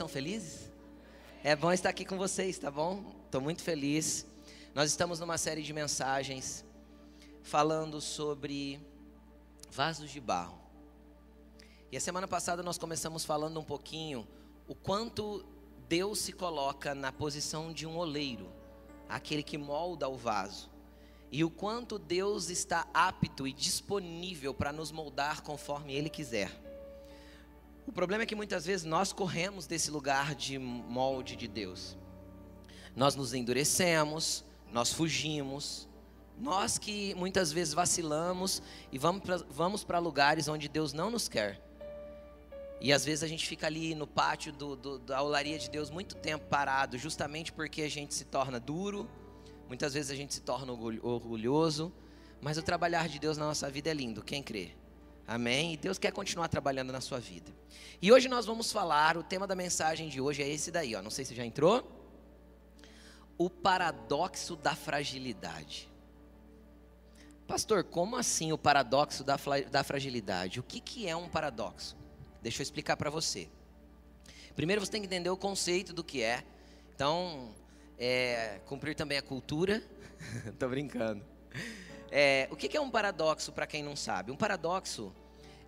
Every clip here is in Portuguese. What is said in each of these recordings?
estão felizes? É bom estar aqui com vocês, tá bom? Estou muito feliz. Nós estamos numa série de mensagens falando sobre vasos de barro. E a semana passada nós começamos falando um pouquinho o quanto Deus se coloca na posição de um oleiro, aquele que molda o vaso. E o quanto Deus está apto e disponível para nos moldar conforme Ele quiser. O problema é que muitas vezes nós corremos desse lugar de molde de Deus. Nós nos endurecemos, nós fugimos, nós que muitas vezes vacilamos e vamos para vamos lugares onde Deus não nos quer. E às vezes a gente fica ali no pátio do, do, da olaria de Deus muito tempo parado, justamente porque a gente se torna duro, muitas vezes a gente se torna orgulhoso, mas o trabalhar de Deus na nossa vida é lindo, quem crê? Amém? E Deus quer continuar trabalhando na sua vida. E hoje nós vamos falar, o tema da mensagem de hoje é esse daí, ó. Não sei se já entrou. O paradoxo da fragilidade. Pastor, como assim o paradoxo da, da fragilidade? O que, que é um paradoxo? Deixa eu explicar para você. Primeiro você tem que entender o conceito do que é. Então, é, cumprir também a cultura. Tô brincando. É, o que é um paradoxo para quem não sabe? Um paradoxo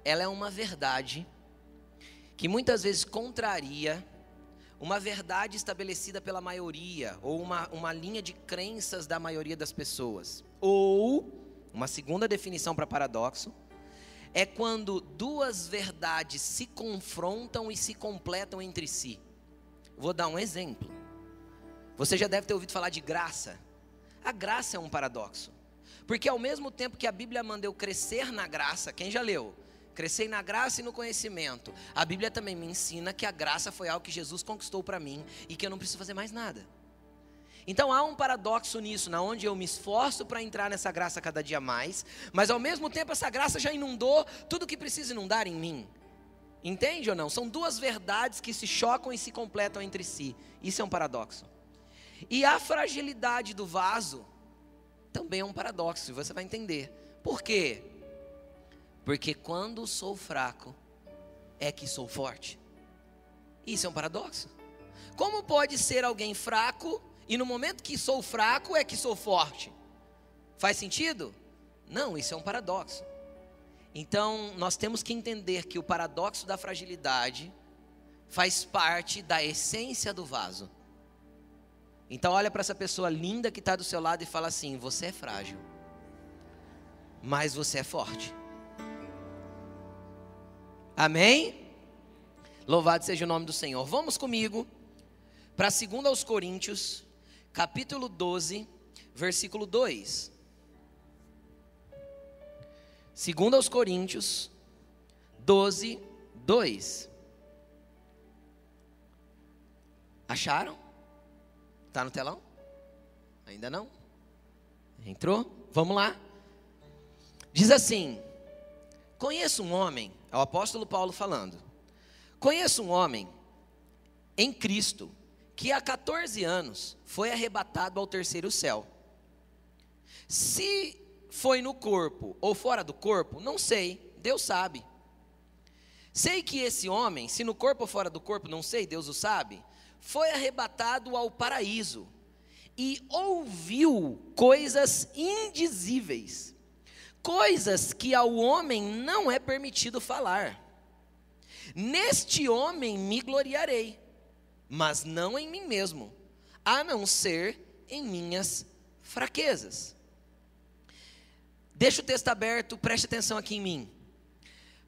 ela é uma verdade que muitas vezes contraria uma verdade estabelecida pela maioria, ou uma, uma linha de crenças da maioria das pessoas. Ou, uma segunda definição para paradoxo, é quando duas verdades se confrontam e se completam entre si. Vou dar um exemplo. Você já deve ter ouvido falar de graça. A graça é um paradoxo. Porque ao mesmo tempo que a Bíblia manda eu crescer na graça, quem já leu? Crescer na graça e no conhecimento. A Bíblia também me ensina que a graça foi algo que Jesus conquistou para mim e que eu não preciso fazer mais nada. Então há um paradoxo nisso, na onde eu me esforço para entrar nessa graça cada dia mais, mas ao mesmo tempo essa graça já inundou tudo que precisa inundar em mim. Entende ou não? São duas verdades que se chocam e se completam entre si. Isso é um paradoxo. E a fragilidade do vaso também é um paradoxo, e você vai entender. Por quê? Porque quando sou fraco, é que sou forte. Isso é um paradoxo. Como pode ser alguém fraco e no momento que sou fraco é que sou forte? Faz sentido? Não, isso é um paradoxo. Então, nós temos que entender que o paradoxo da fragilidade faz parte da essência do vaso. Então, olha para essa pessoa linda que está do seu lado e fala assim: Você é frágil, mas você é forte. Amém? Louvado seja o nome do Senhor. Vamos comigo para 2 aos Coríntios, capítulo 12, versículo 2. 2 aos Coríntios 12, 2. Acharam? Está no telão? Ainda não? Entrou? Vamos lá. Diz assim: Conheço um homem é o apóstolo Paulo falando. Conheço um homem em Cristo que há 14 anos foi arrebatado ao terceiro céu. Se foi no corpo ou fora do corpo, não sei, Deus sabe. Sei que esse homem, se no corpo ou fora do corpo, não sei, Deus o sabe, foi arrebatado ao paraíso e ouviu coisas indizíveis coisas que ao homem não é permitido falar. Neste homem me gloriarei, mas não em mim mesmo, a não ser em minhas fraquezas. Deixa o texto aberto, preste atenção aqui em mim.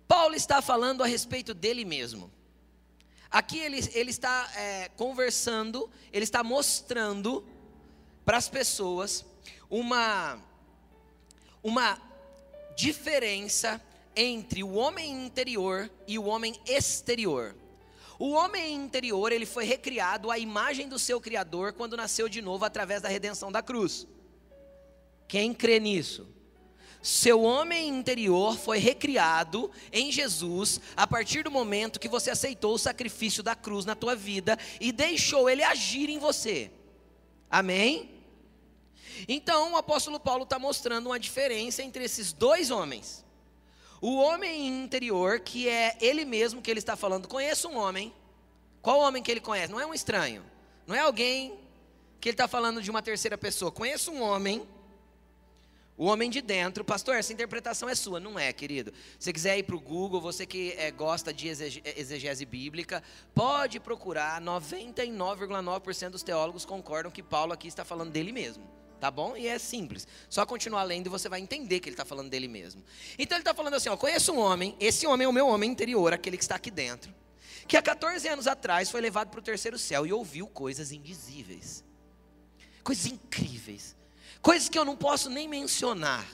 Paulo está falando a respeito dele mesmo. Aqui ele, ele está é, conversando, ele está mostrando para as pessoas uma, uma diferença entre o homem interior e o homem exterior. O homem interior, ele foi recriado à imagem do seu criador quando nasceu de novo através da redenção da cruz. Quem crê nisso? Seu homem interior foi recriado em Jesus a partir do momento que você aceitou o sacrifício da cruz na tua vida e deixou ele agir em você. Amém? Então o apóstolo Paulo está mostrando uma diferença entre esses dois homens. O homem interior, que é ele mesmo que ele está falando, conheço um homem, Qual homem que ele conhece? Não é um estranho. Não é alguém que ele está falando de uma terceira pessoa. Conheço um homem, o homem de dentro. Pastor, essa interpretação é sua. Não é, querido. Se você quiser ir para o Google, você que é, gosta de exegese bíblica, pode procurar. 99,9% dos teólogos concordam que Paulo aqui está falando dele mesmo. Tá bom? E é simples. Só continuar lendo e você vai entender que ele está falando dele mesmo. Então ele está falando assim: ó, conheço um homem, esse homem é o meu homem interior, aquele que está aqui dentro, que há 14 anos atrás foi levado para o terceiro céu e ouviu coisas indizíveis, coisas incríveis, coisas que eu não posso nem mencionar.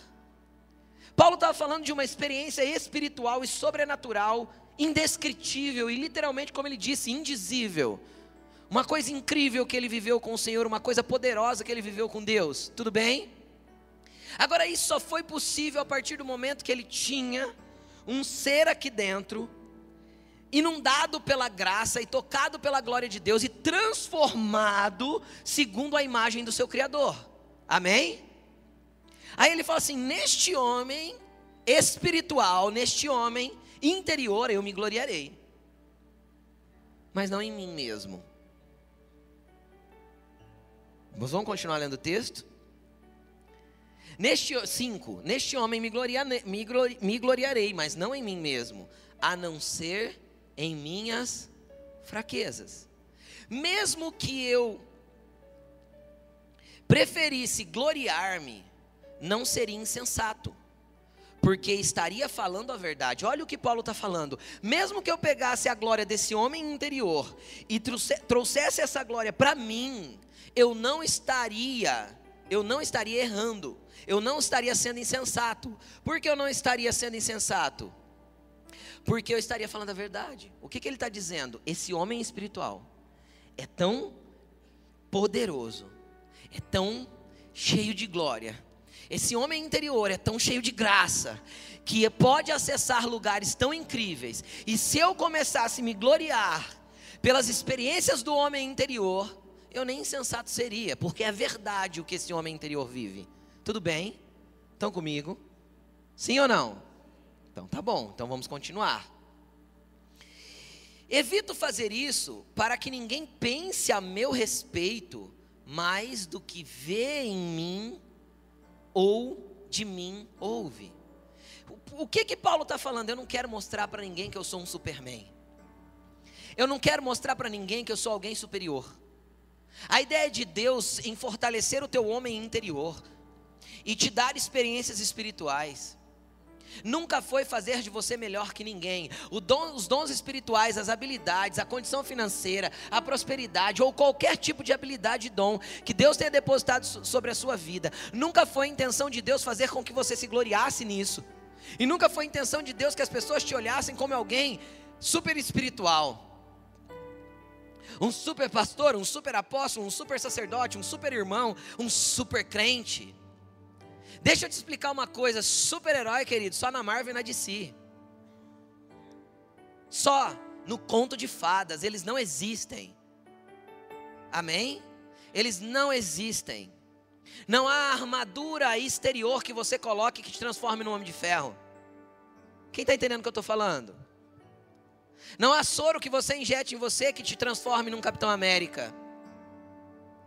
Paulo estava falando de uma experiência espiritual e sobrenatural, indescritível e literalmente, como ele disse, indizível uma coisa incrível que ele viveu com o Senhor, uma coisa poderosa que ele viveu com Deus. Tudo bem? Agora, isso só foi possível a partir do momento que ele tinha um ser aqui dentro, inundado pela graça e tocado pela glória de Deus e transformado segundo a imagem do seu Criador. Amém? Aí ele fala assim: neste homem espiritual, neste homem interior, eu me gloriarei, mas não em mim mesmo. Mas vamos continuar lendo o texto? Neste 5, neste homem me, gloria, me, me gloriarei, mas não em mim mesmo, a não ser em minhas fraquezas. Mesmo que eu preferisse gloriar-me, não seria insensato, porque estaria falando a verdade. Olha o que Paulo está falando. Mesmo que eu pegasse a glória desse homem interior e trouxesse essa glória para mim, eu não estaria, eu não estaria errando, eu não estaria sendo insensato. Por que eu não estaria sendo insensato? Porque eu estaria falando a verdade. O que, que ele está dizendo? Esse homem espiritual é tão poderoso, é tão cheio de glória. Esse homem interior é tão cheio de graça que pode acessar lugares tão incríveis. E se eu começasse a me gloriar pelas experiências do homem interior, eu nem insensato seria, porque é verdade o que esse homem interior vive. Tudo bem? Estão comigo? Sim ou não? Então tá bom, então vamos continuar. Evito fazer isso para que ninguém pense a meu respeito mais do que vê em mim ou de mim ouve. O que que Paulo está falando? Eu não quero mostrar para ninguém que eu sou um Superman. Eu não quero mostrar para ninguém que eu sou alguém superior. A ideia de Deus em fortalecer o teu homem interior e te dar experiências espirituais. Nunca foi fazer de você melhor que ninguém. Dom, os dons espirituais, as habilidades, a condição financeira, a prosperidade ou qualquer tipo de habilidade e dom que Deus tenha depositado sobre a sua vida. Nunca foi a intenção de Deus fazer com que você se gloriasse nisso. E nunca foi a intenção de Deus que as pessoas te olhassem como alguém super espiritual um super pastor, um super apóstolo, um super sacerdote, um super irmão, um super crente. Deixa eu te explicar uma coisa: super-herói, querido, só na Marvel e na DC. Só no conto de fadas, eles não existem. Amém? Eles não existem. Não há armadura exterior que você coloque que te transforme num homem de ferro. Quem está entendendo o que eu estou falando? Não há soro que você injete em você que te transforme num Capitão América.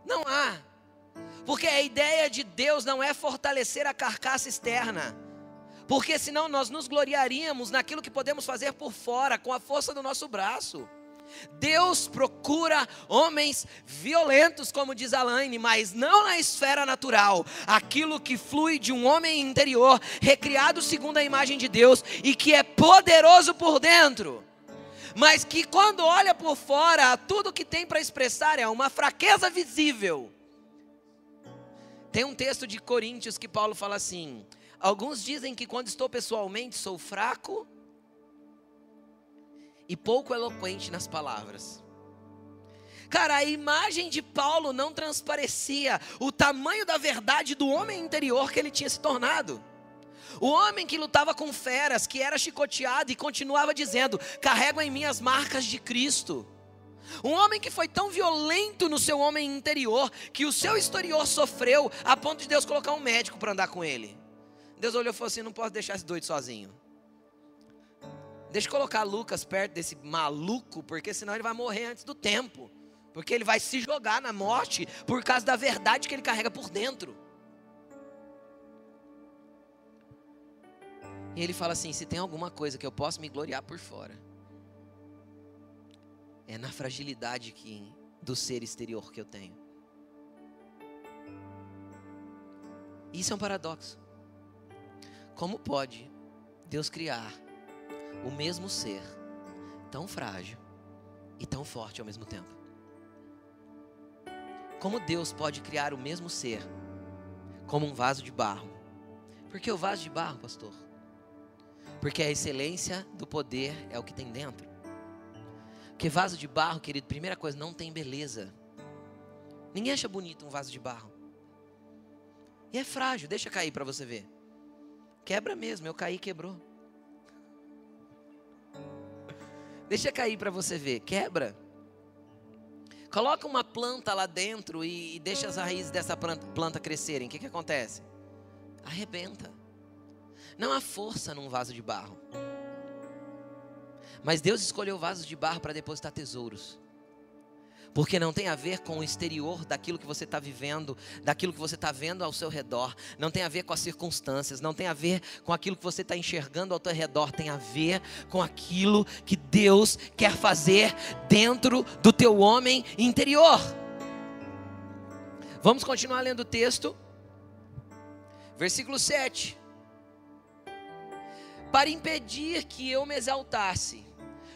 Não há. Porque a ideia de Deus não é fortalecer a carcaça externa. Porque senão nós nos gloriaríamos naquilo que podemos fazer por fora, com a força do nosso braço. Deus procura homens violentos, como diz Alaine, mas não na esfera natural. Aquilo que flui de um homem interior, recriado segundo a imagem de Deus e que é poderoso por dentro mas que quando olha por fora, tudo que tem para expressar é uma fraqueza visível. Tem um texto de Coríntios que Paulo fala assim: Alguns dizem que quando estou pessoalmente sou fraco e pouco eloquente nas palavras. Cara, a imagem de Paulo não transparecia o tamanho da verdade do homem interior que ele tinha se tornado. O homem que lutava com feras, que era chicoteado e continuava dizendo: carrego em mim as marcas de Cristo. Um homem que foi tão violento no seu homem interior, que o seu exterior sofreu, a ponto de Deus colocar um médico para andar com ele. Deus olhou e falou assim: não posso deixar esse doido sozinho. Deixa eu colocar Lucas perto desse maluco, porque senão ele vai morrer antes do tempo. Porque ele vai se jogar na morte por causa da verdade que ele carrega por dentro. E ele fala assim: se tem alguma coisa que eu posso me gloriar por fora, é na fragilidade que, do ser exterior que eu tenho. Isso é um paradoxo. Como pode Deus criar o mesmo ser tão frágil e tão forte ao mesmo tempo? Como Deus pode criar o mesmo ser como um vaso de barro? Por que o vaso de barro, pastor? Porque a excelência do poder é o que tem dentro. Porque vaso de barro, querido, primeira coisa, não tem beleza. Ninguém acha bonito um vaso de barro. E é frágil, deixa cair para você ver. Quebra mesmo, eu caí, quebrou. Deixa cair para você ver, quebra. Coloca uma planta lá dentro e, deixa as raízes dessa planta, planta crescerem. O que, que acontece? Arrebenta. Não há força num vaso de barro. Mas Deus escolheu vasos de barro para depositar tesouros. Porque não tem a ver com o exterior daquilo que você está vivendo, daquilo que você está vendo ao seu redor, não tem a ver com as circunstâncias, não tem a ver com aquilo que você está enxergando ao seu redor, tem a ver com aquilo que Deus quer fazer dentro do teu homem interior. Vamos continuar lendo o texto, versículo 7. Para impedir que eu me exaltasse,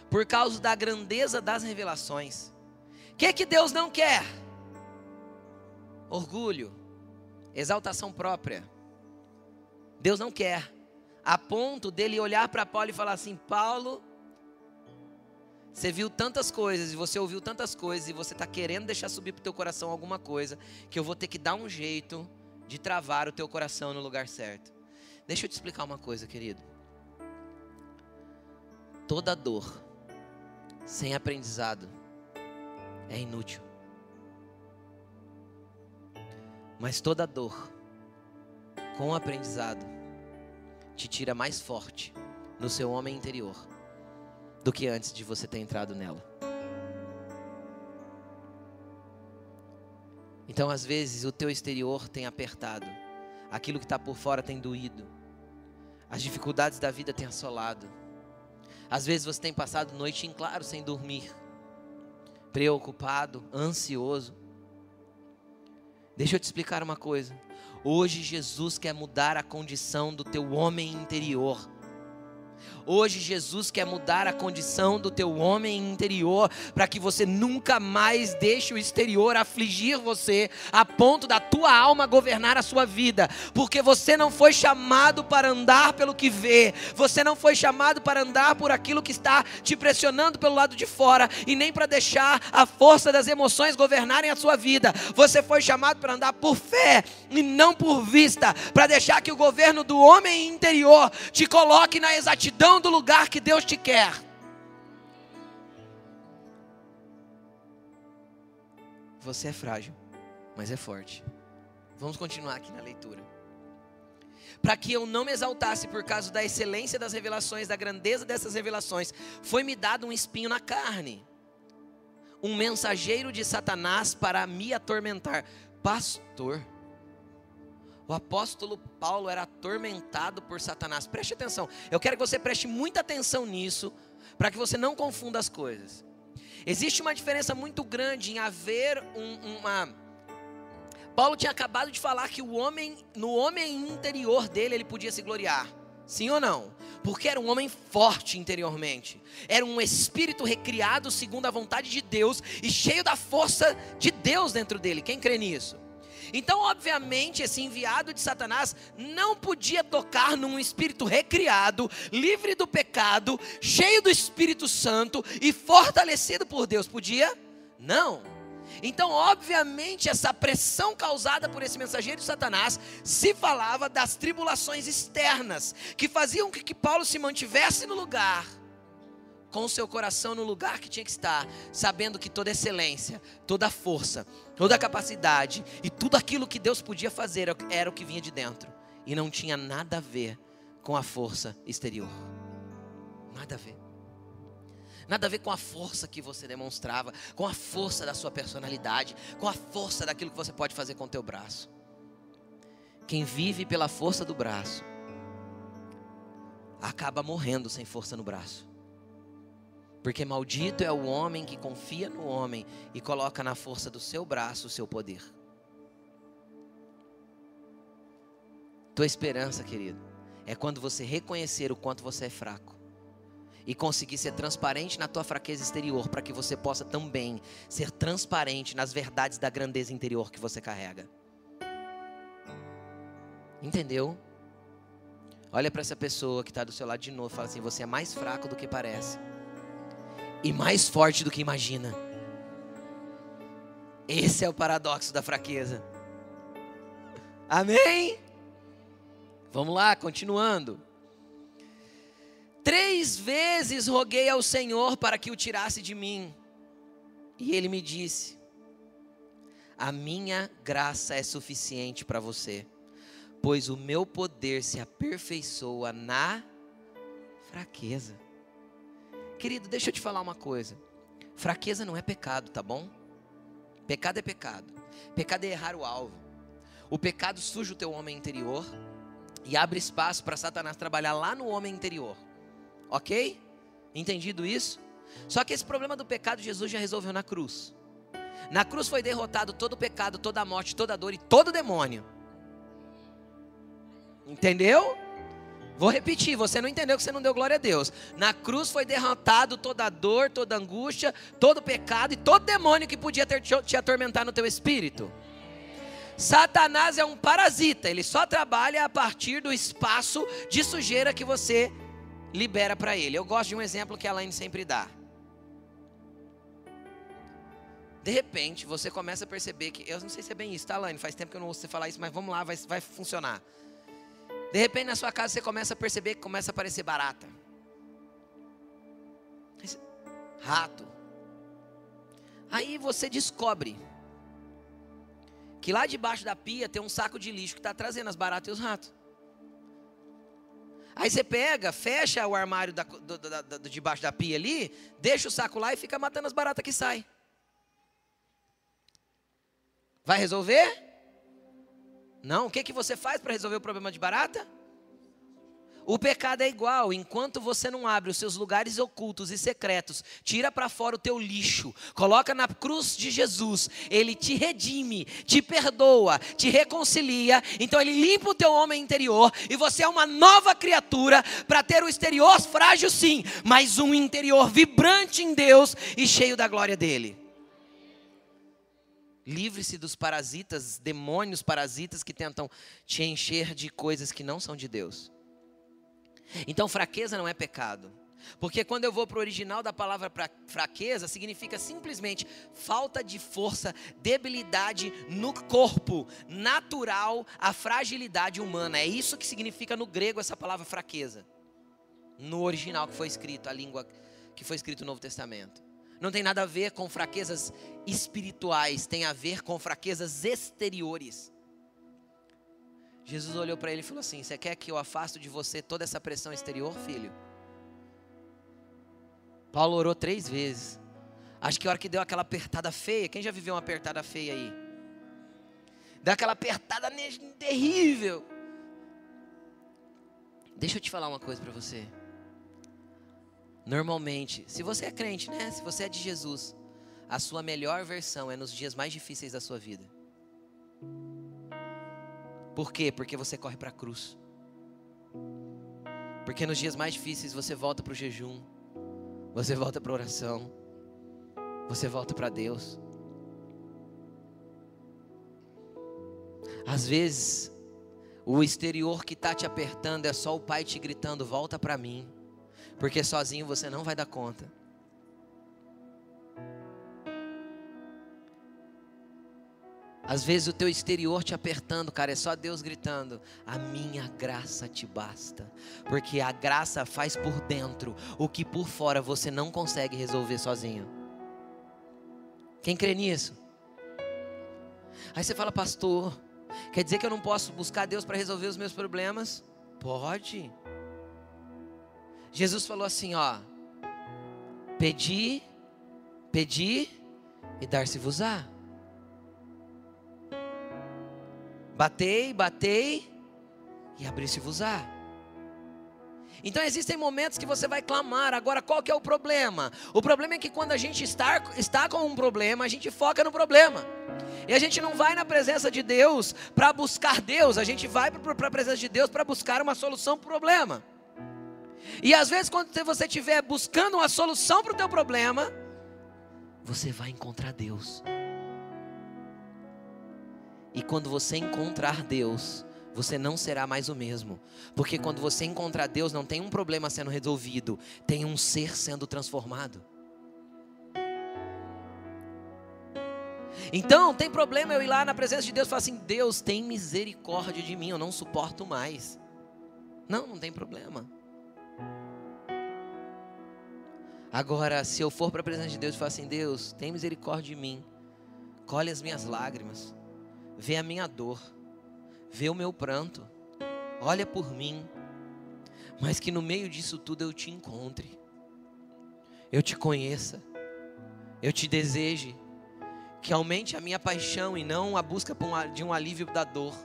por causa da grandeza das revelações, o que, que Deus não quer? Orgulho, exaltação própria. Deus não quer, a ponto dele olhar para Paulo e falar assim: Paulo, você viu tantas coisas e você ouviu tantas coisas e você está querendo deixar subir para o teu coração alguma coisa que eu vou ter que dar um jeito de travar o teu coração no lugar certo. Deixa eu te explicar uma coisa, querido. Toda dor sem aprendizado é inútil. Mas toda dor, com aprendizado, te tira mais forte no seu homem interior do que antes de você ter entrado nela. Então, às vezes, o teu exterior tem apertado, aquilo que está por fora tem doído, as dificuldades da vida têm assolado. Às vezes você tem passado noite em claro sem dormir preocupado, ansioso. Deixa eu te explicar uma coisa. Hoje Jesus quer mudar a condição do teu homem interior. Hoje Jesus quer mudar a condição do teu homem interior, para que você nunca mais deixe o exterior afligir você, a ponto da tua alma governar a sua vida, porque você não foi chamado para andar pelo que vê, você não foi chamado para andar por aquilo que está te pressionando pelo lado de fora, e nem para deixar a força das emoções governarem a sua vida, você foi chamado para andar por fé e não por vista, para deixar que o governo do homem interior te coloque na exatidão do lugar que Deus te quer. Você é frágil, mas é forte. Vamos continuar aqui na leitura. Para que eu não me exaltasse por causa da excelência das revelações, da grandeza dessas revelações, foi-me dado um espinho na carne, um mensageiro de Satanás para me atormentar. Pastor, o apóstolo Paulo era atormentado por Satanás. Preste atenção. Eu quero que você preste muita atenção nisso, para que você não confunda as coisas. Existe uma diferença muito grande em haver um, uma. Paulo tinha acabado de falar que o homem, no homem interior dele, ele podia se gloriar. Sim ou não? Porque era um homem forte interiormente. Era um espírito recriado segundo a vontade de Deus e cheio da força de Deus dentro dele. Quem crê nisso? Então, obviamente, esse enviado de Satanás não podia tocar num espírito recriado, livre do pecado, cheio do Espírito Santo e fortalecido por Deus. Podia? Não. Então, obviamente, essa pressão causada por esse mensageiro de Satanás se falava das tribulações externas que faziam que Paulo se mantivesse no lugar com o seu coração no lugar que tinha que estar, sabendo que toda excelência, toda força, toda capacidade e tudo aquilo que Deus podia fazer era o que vinha de dentro e não tinha nada a ver com a força exterior. Nada a ver. Nada a ver com a força que você demonstrava, com a força da sua personalidade, com a força daquilo que você pode fazer com o teu braço. Quem vive pela força do braço acaba morrendo sem força no braço. Porque maldito é o homem que confia no homem e coloca na força do seu braço o seu poder. Tua esperança, querido, é quando você reconhecer o quanto você é fraco e conseguir ser transparente na tua fraqueza exterior, para que você possa também ser transparente nas verdades da grandeza interior que você carrega. Entendeu? Olha para essa pessoa que está do seu lado de novo e fala assim: você é mais fraco do que parece e mais forte do que imagina. Esse é o paradoxo da fraqueza. Amém? Vamos lá, continuando. Três vezes roguei ao Senhor para que o tirasse de mim. E ele me disse: A minha graça é suficiente para você, pois o meu poder se aperfeiçoa na fraqueza. Querido, deixa eu te falar uma coisa. Fraqueza não é pecado, tá bom? Pecado é pecado. Pecado é errar o alvo. O pecado suja o teu homem interior e abre espaço para Satanás trabalhar lá no homem interior. Ok? Entendido isso? Só que esse problema do pecado Jesus já resolveu na cruz. Na cruz foi derrotado todo o pecado, toda a morte, toda a dor e todo o demônio. Entendeu? Vou repetir, você não entendeu que você não deu glória a Deus. Na cruz foi derrotado toda a dor, toda a angústia, todo o pecado e todo demônio que podia ter te, atormentar no teu espírito. Satanás é um parasita, ele só trabalha a partir do espaço de sujeira que você libera para ele. Eu gosto de um exemplo que a Elaine sempre dá. De repente, você começa a perceber que. Eu não sei se é bem isso, tá, Elaine? Faz tempo que eu não ouço você falar isso, mas vamos lá, vai, vai funcionar. De repente, na sua casa, você começa a perceber que começa a aparecer barata, rato. Aí você descobre que lá debaixo da pia tem um saco de lixo que está trazendo as baratas e os ratos. Aí você pega, fecha o armário da, do, da, da, debaixo da pia ali, deixa o saco lá e fica matando as baratas que saem. Vai resolver? Não. O que, que você faz para resolver o problema de barata? O pecado é igual, enquanto você não abre os seus lugares ocultos e secretos, tira para fora o teu lixo, coloca na cruz de Jesus, ele te redime, te perdoa, te reconcilia, então ele limpa o teu homem interior e você é uma nova criatura para ter o exterior frágil sim, mas um interior vibrante em Deus e cheio da glória dele. Livre-se dos parasitas, demônios parasitas que tentam te encher de coisas que não são de Deus. Então, fraqueza não é pecado. Porque quando eu vou para o original da palavra fraqueza, significa simplesmente falta de força, debilidade no corpo, natural, a fragilidade humana. É isso que significa no grego essa palavra fraqueza. No original que foi escrito, a língua que foi escrito no Novo Testamento. Não tem nada a ver com fraquezas espirituais, tem a ver com fraquezas exteriores. Jesus olhou para ele e falou assim: Você quer que eu afaste de você toda essa pressão exterior, filho? Paulo orou três vezes. Acho que a hora que deu aquela apertada feia, quem já viveu uma apertada feia aí? Deu aquela apertada terrível. Deixa eu te falar uma coisa para você. Normalmente, se você é crente, né? Se você é de Jesus, a sua melhor versão é nos dias mais difíceis da sua vida. Por quê? Porque você corre para a cruz. Porque nos dias mais difíceis você volta para o jejum, você volta para a oração, você volta para Deus. Às vezes, o exterior que está te apertando é só o pai te gritando: volta para mim, porque sozinho você não vai dar conta. Às vezes o teu exterior te apertando, cara, é só Deus gritando: "A minha graça te basta". Porque a graça faz por dentro o que por fora você não consegue resolver sozinho. Quem crê nisso? Aí você fala: "Pastor, quer dizer que eu não posso buscar Deus para resolver os meus problemas?" Pode. Jesus falou assim, ó: Pedi, pedi e dar-se-vos-á. Batei, batei e abrir-se-vos-á. Então existem momentos que você vai clamar. Agora, qual que é o problema? O problema é que quando a gente está, está com um problema, a gente foca no problema. E a gente não vai na presença de Deus para buscar Deus, a gente vai para a presença de Deus para buscar uma solução para o problema. E às vezes, quando você estiver buscando uma solução para o teu problema, você vai encontrar Deus. E quando você encontrar Deus, você não será mais o mesmo. Porque quando você encontrar Deus, não tem um problema sendo resolvido, tem um ser sendo transformado. Então, tem problema eu ir lá na presença de Deus e falar assim: Deus, tem misericórdia de mim, eu não suporto mais. Não, não tem problema. Agora, se eu for para a presença de Deus e falar assim: Deus, tem misericórdia de mim, colhe as minhas lágrimas, vê a minha dor, vê o meu pranto, olha por mim, mas que no meio disso tudo eu te encontre, eu te conheça, eu te deseje, que aumente a minha paixão e não a busca de um alívio da dor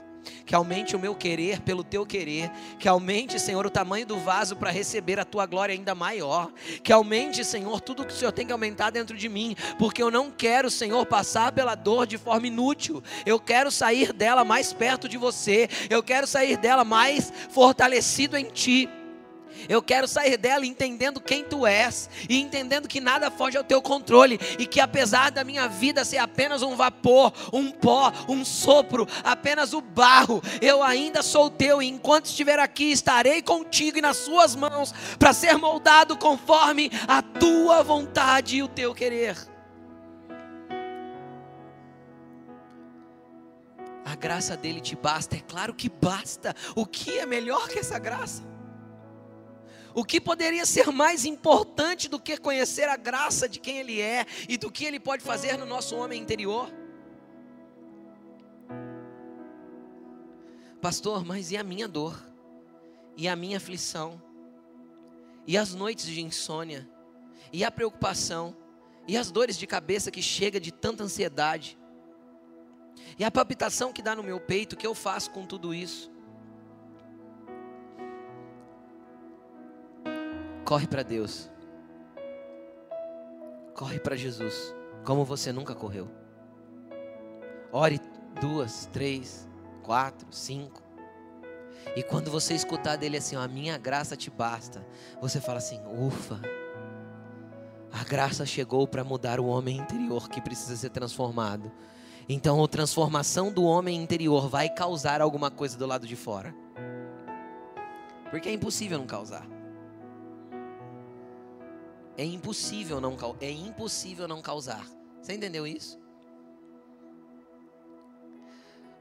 que aumente o meu querer pelo teu querer, que aumente, Senhor, o tamanho do vaso para receber a tua glória ainda maior, que aumente, Senhor, tudo que o Senhor tem que aumentar dentro de mim, porque eu não quero, Senhor, passar pela dor de forma inútil, eu quero sair dela mais perto de você, eu quero sair dela mais fortalecido em Ti. Eu quero sair dela entendendo quem tu és e entendendo que nada foge ao teu controle e que apesar da minha vida ser apenas um vapor, um pó, um sopro, apenas o barro, eu ainda sou teu e enquanto estiver aqui estarei contigo e nas suas mãos para ser moldado conforme a tua vontade e o teu querer. A graça dele te basta, é claro que basta. O que é melhor que essa graça? O que poderia ser mais importante do que conhecer a graça de quem Ele é e do que Ele pode fazer no nosso homem interior? Pastor, mas e a minha dor? E a minha aflição? E as noites de insônia? E a preocupação? E as dores de cabeça que chega de tanta ansiedade? E a palpitação que dá no meu peito, o que eu faço com tudo isso? Corre para Deus. Corre para Jesus, como você nunca correu. Ore duas, três, quatro, cinco. E quando você escutar dele assim, ó, a minha graça te basta, você fala assim: ufa, a graça chegou para mudar o homem interior que precisa ser transformado. Então a transformação do homem interior vai causar alguma coisa do lado de fora. Porque é impossível não causar. É impossível não, é impossível não causar. Você entendeu isso?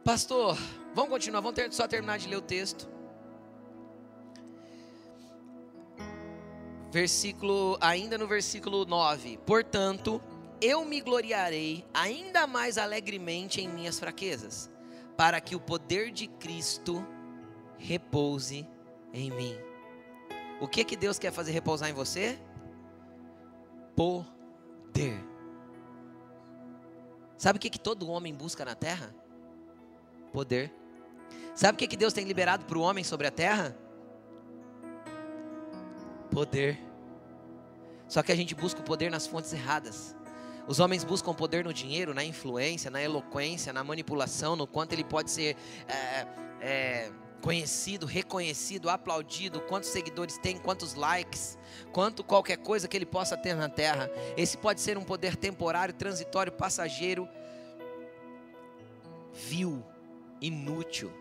Pastor, vamos continuar, vamos ter, só terminar de ler o texto. Versículo, ainda no versículo 9. Portanto, eu me gloriarei ainda mais alegremente em minhas fraquezas, para que o poder de Cristo repouse em mim. O que que Deus quer fazer repousar em você? Poder. Sabe o que, que todo homem busca na terra? Poder. Sabe o que, que Deus tem liberado para o homem sobre a terra? Poder. Só que a gente busca o poder nas fontes erradas. Os homens buscam poder no dinheiro, na influência, na eloquência, na manipulação, no quanto ele pode ser é, é, conhecido, reconhecido, aplaudido, quantos seguidores tem, quantos likes, quanto qualquer coisa que ele possa ter na terra. Esse pode ser um poder temporário, transitório, passageiro, vil, inútil.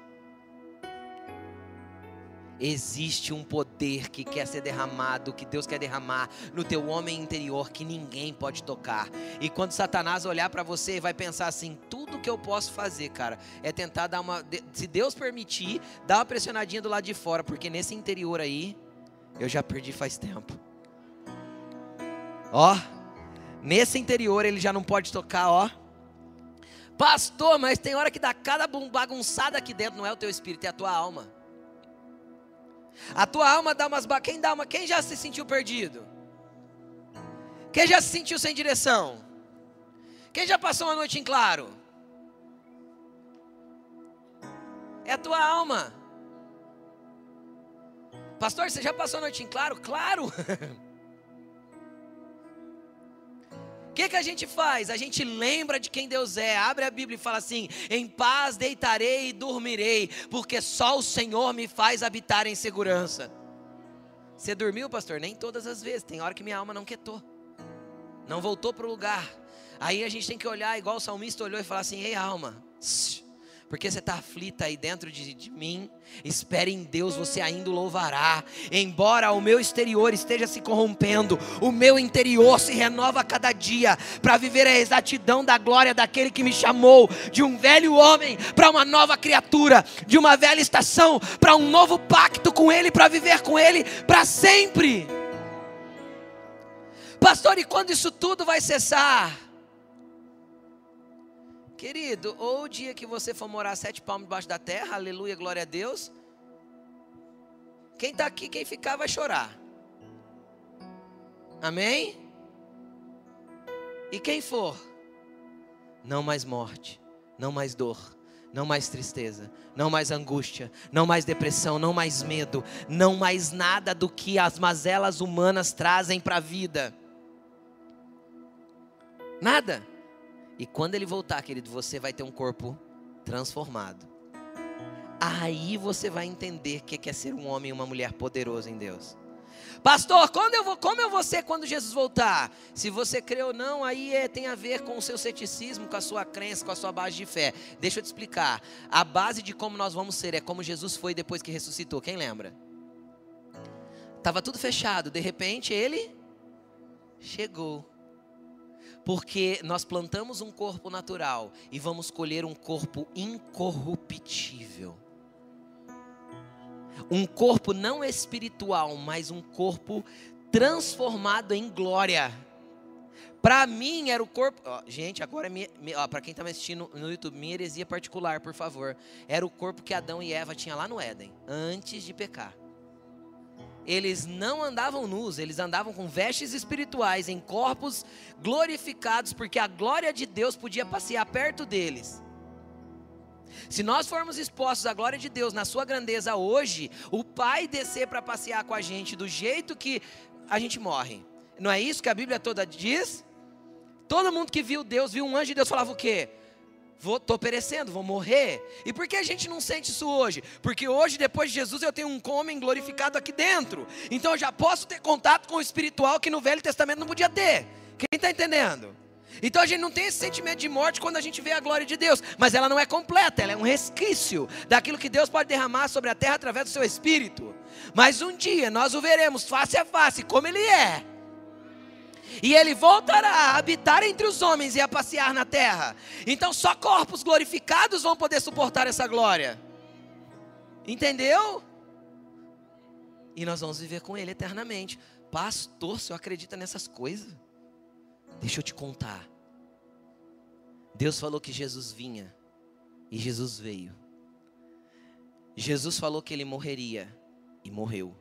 Existe um poder que quer ser derramado, que Deus quer derramar no teu homem interior que ninguém pode tocar. E quando Satanás olhar para você, vai pensar assim: tudo que eu posso fazer, cara, é tentar dar uma, se Deus permitir, dar uma pressionadinha do lado de fora, porque nesse interior aí eu já perdi faz tempo. Ó, nesse interior ele já não pode tocar, ó. Pastor, mas tem hora que dá cada bagunçada aqui dentro, não é o teu espírito, é a tua alma. A tua alma dá umas quem dá uma, quem já se sentiu perdido? Quem já se sentiu sem direção? Quem já passou uma noite em claro? É a tua alma. Pastor, você já passou a noite em claro? Claro! O que, que a gente faz? A gente lembra de quem Deus é, abre a Bíblia e fala assim: em paz deitarei e dormirei, porque só o Senhor me faz habitar em segurança. Você dormiu, pastor? Nem todas as vezes, tem hora que minha alma não quietou, não voltou para o lugar. Aí a gente tem que olhar, igual o salmista olhou e falar assim: ei, alma, porque você está aflita aí dentro de, de, mim, espere em Deus, você ainda o louvará. Embora o meu exterior esteja se corrompendo, o meu interior se renova a cada dia para viver a exatidão da glória daquele que me chamou de um velho homem para uma nova criatura, de uma velha estação para um novo pacto com Ele, para viver com Ele para sempre. Pastor, e quando isso tudo vai cessar? Querido, ou o dia que você for morar sete palmos debaixo da terra, aleluia, glória a Deus. Quem está aqui, quem ficar, vai chorar. Amém? E quem for, não mais morte, não mais dor, não mais tristeza, não mais angústia, não mais depressão, não mais medo, não mais nada do que as mazelas humanas trazem para a vida. Nada. E quando ele voltar, querido, você vai ter um corpo transformado. Aí você vai entender o que é ser um homem e uma mulher poderoso em Deus. Pastor, quando eu vou, como eu vou ser quando Jesus voltar? Se você crê ou não, aí é, tem a ver com o seu ceticismo, com a sua crença, com a sua base de fé. Deixa eu te explicar. A base de como nós vamos ser é como Jesus foi depois que ressuscitou. Quem lembra? Tava tudo fechado, de repente ele chegou. Porque nós plantamos um corpo natural e vamos colher um corpo incorruptível. Um corpo não espiritual, mas um corpo transformado em glória. Para mim era o corpo. Ó, gente, agora para quem está me assistindo no YouTube, minha heresia particular, por favor. Era o corpo que Adão e Eva tinham lá no Éden, antes de pecar eles não andavam nus, eles andavam com vestes espirituais, em corpos glorificados, porque a glória de Deus podia passear perto deles. Se nós formos expostos à glória de Deus na sua grandeza hoje, o Pai descer para passear com a gente do jeito que a gente morre. Não é isso que a Bíblia toda diz? Todo mundo que viu Deus, viu um anjo de Deus, falava o quê? Vou, tô perecendo, vou morrer. E por que a gente não sente isso hoje? Porque hoje, depois de Jesus, eu tenho um homem glorificado aqui dentro. Então eu já posso ter contato com o espiritual que no Velho Testamento não podia ter. Quem está entendendo? Então a gente não tem esse sentimento de morte quando a gente vê a glória de Deus, mas ela não é completa, ela é um resquício daquilo que Deus pode derramar sobre a terra através do seu espírito. Mas um dia nós o veremos face a face, como ele é. E ele voltará a habitar entre os homens e a passear na terra. Então só corpos glorificados vão poder suportar essa glória. Entendeu? E nós vamos viver com ele eternamente. Pastor, se eu acredita nessas coisas? Deixa eu te contar. Deus falou que Jesus vinha e Jesus veio. Jesus falou que ele morreria e morreu.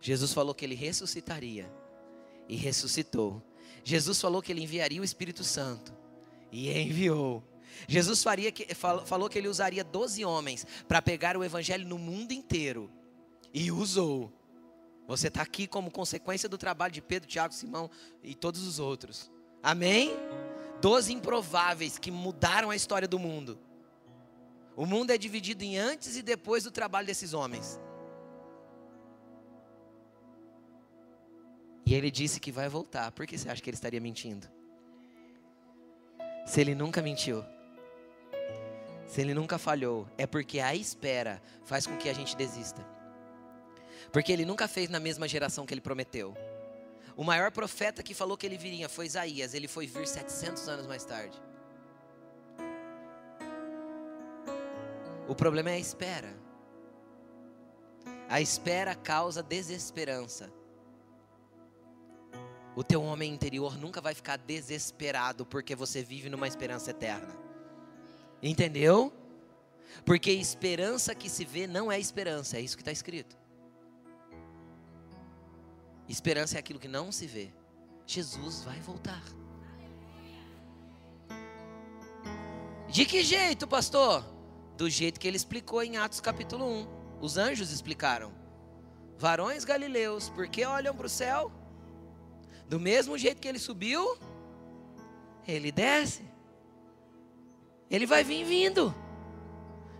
Jesus falou que ele ressuscitaria e ressuscitou. Jesus falou que ele enviaria o Espírito Santo e enviou. Jesus faria que, falou que ele usaria 12 homens para pegar o evangelho no mundo inteiro e usou. Você está aqui como consequência do trabalho de Pedro, Tiago, Simão e todos os outros. Amém? Doze improváveis que mudaram a história do mundo. O mundo é dividido em antes e depois do trabalho desses homens. Ele disse que vai voltar. Por que você acha que ele estaria mentindo? Se ele nunca mentiu, se ele nunca falhou, é porque a espera faz com que a gente desista. Porque ele nunca fez na mesma geração que ele prometeu. O maior profeta que falou que ele viria foi Isaías, ele foi vir 700 anos mais tarde. O problema é a espera. A espera causa desesperança o teu homem interior nunca vai ficar desesperado porque você vive numa esperança eterna. Entendeu? Porque esperança que se vê não é esperança, é isso que está escrito. Esperança é aquilo que não se vê. Jesus vai voltar. De que jeito, pastor? Do jeito que ele explicou em Atos capítulo 1. Os anjos explicaram. Varões galileus, por que olham para o céu? Do mesmo jeito que ele subiu, ele desce. Ele vai vir vindo.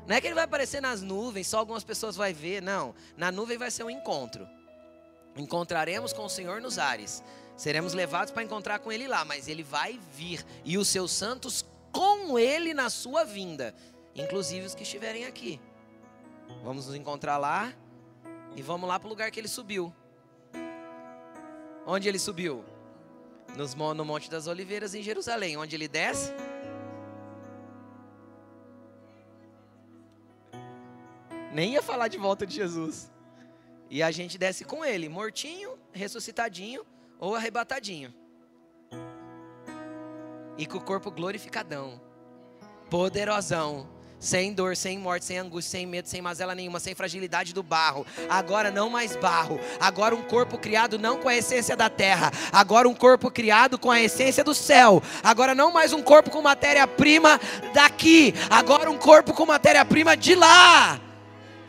Não é que ele vai aparecer nas nuvens, só algumas pessoas vão ver, não. Na nuvem vai ser um encontro. Encontraremos com o Senhor nos ares. Seremos levados para encontrar com ele lá, mas ele vai vir e os seus santos com ele na sua vinda, inclusive os que estiverem aqui. Vamos nos encontrar lá e vamos lá para o lugar que ele subiu. Onde ele subiu? Nos, no Monte das Oliveiras, em Jerusalém. Onde ele desce? Nem ia falar de volta de Jesus. E a gente desce com ele, mortinho, ressuscitadinho ou arrebatadinho. E com o corpo glorificadão, poderosão, sem dor, sem morte, sem angústia, sem medo, sem mazela nenhuma, sem fragilidade do barro. Agora não mais barro, agora um corpo criado não com a essência da terra, agora um corpo criado com a essência do céu. Agora não mais um corpo com matéria-prima daqui, agora um corpo com matéria-prima de lá.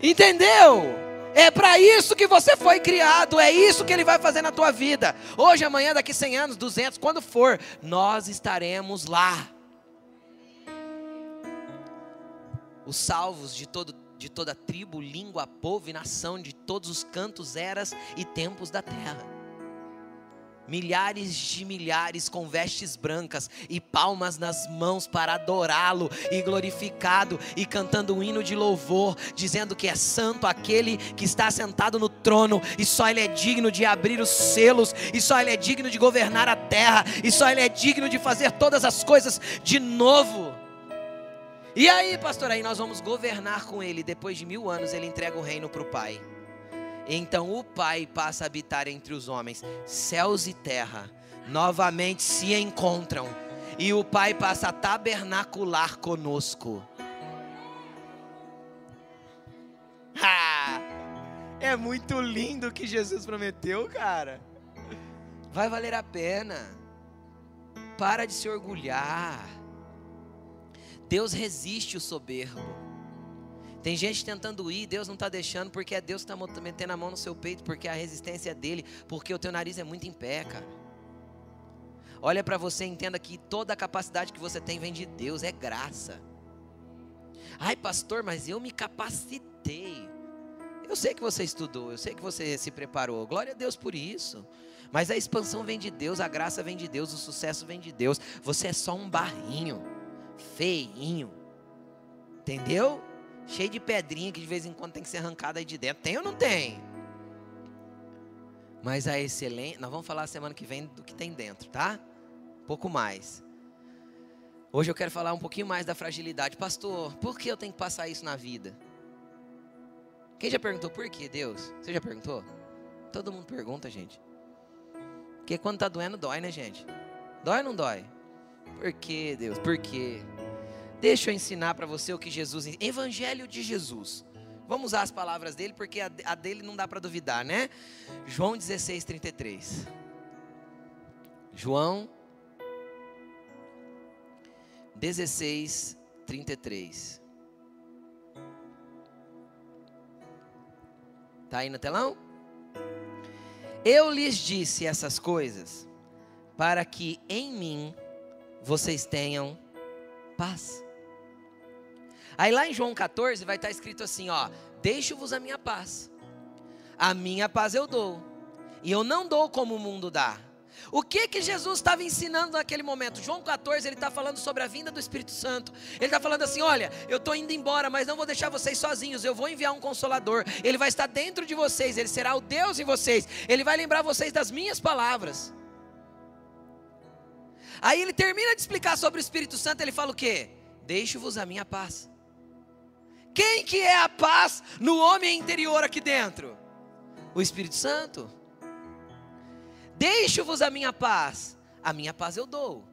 Entendeu? É para isso que você foi criado, é isso que ele vai fazer na tua vida. Hoje, amanhã, daqui 100 anos, 200, quando for, nós estaremos lá. Os salvos de, todo, de toda tribo, língua, povo e nação, de todos os cantos, eras e tempos da terra. Milhares de milhares com vestes brancas e palmas nas mãos para adorá-lo e glorificado e cantando um hino de louvor, dizendo que é santo aquele que está sentado no trono e só ele é digno de abrir os selos e só ele é digno de governar a terra e só ele é digno de fazer todas as coisas de novo. E aí, pastor, aí nós vamos governar com ele. Depois de mil anos, ele entrega o reino para o Pai. Então o Pai passa a habitar entre os homens. Céus e terra novamente se encontram. E o Pai passa a tabernacular conosco. É muito lindo o que Jesus prometeu, cara. Vai valer a pena. Para de se orgulhar. Deus resiste o soberbo. Tem gente tentando ir, Deus não está deixando, porque é Deus que está metendo a mão no seu peito, porque a resistência é dele, porque o teu nariz é muito em pé, cara. Olha para você e entenda que toda a capacidade que você tem vem de Deus, é graça. Ai, pastor, mas eu me capacitei. Eu sei que você estudou, eu sei que você se preparou. Glória a Deus por isso. Mas a expansão vem de Deus, a graça vem de Deus, o sucesso vem de Deus. Você é só um barrinho feinho. Entendeu? Cheio de pedrinha que de vez em quando tem que ser arrancada aí de dentro. Tem ou não tem? Mas a excelência, nós vamos falar semana que vem do que tem dentro, tá? Um pouco mais. Hoje eu quero falar um pouquinho mais da fragilidade. Pastor, por que eu tenho que passar isso na vida? Quem já perguntou por que, Deus? Você já perguntou? Todo mundo pergunta, gente. Porque quando tá doendo, dói, né, gente? Dói ou não dói? Por que, Deus? Por quê? Deixa eu ensinar para você o que Jesus. Evangelho de Jesus. Vamos usar as palavras dele, porque a, dele não dá para duvidar, né? João 16, 33. João 16, 33. Tá aí no telão? Eu lhes disse essas coisas para que em mim vocês tenham paz. Aí lá em João 14 vai estar escrito assim, ó: Deixo-vos a minha paz. A minha paz eu dou. E eu não dou como o mundo dá. O que que Jesus estava ensinando naquele momento? João 14, ele está falando sobre a vinda do Espírito Santo. Ele está falando assim: olha, eu estou indo embora, mas não vou deixar vocês sozinhos. Eu vou enviar um consolador. Ele vai estar dentro de vocês. Ele será o Deus em vocês. Ele vai lembrar vocês das minhas palavras. Aí ele termina de explicar sobre o Espírito Santo, ele fala o quê? Deixo-vos a minha paz. Quem que é a paz no homem interior aqui dentro? O Espírito Santo. Deixo-vos a minha paz. A minha paz eu dou.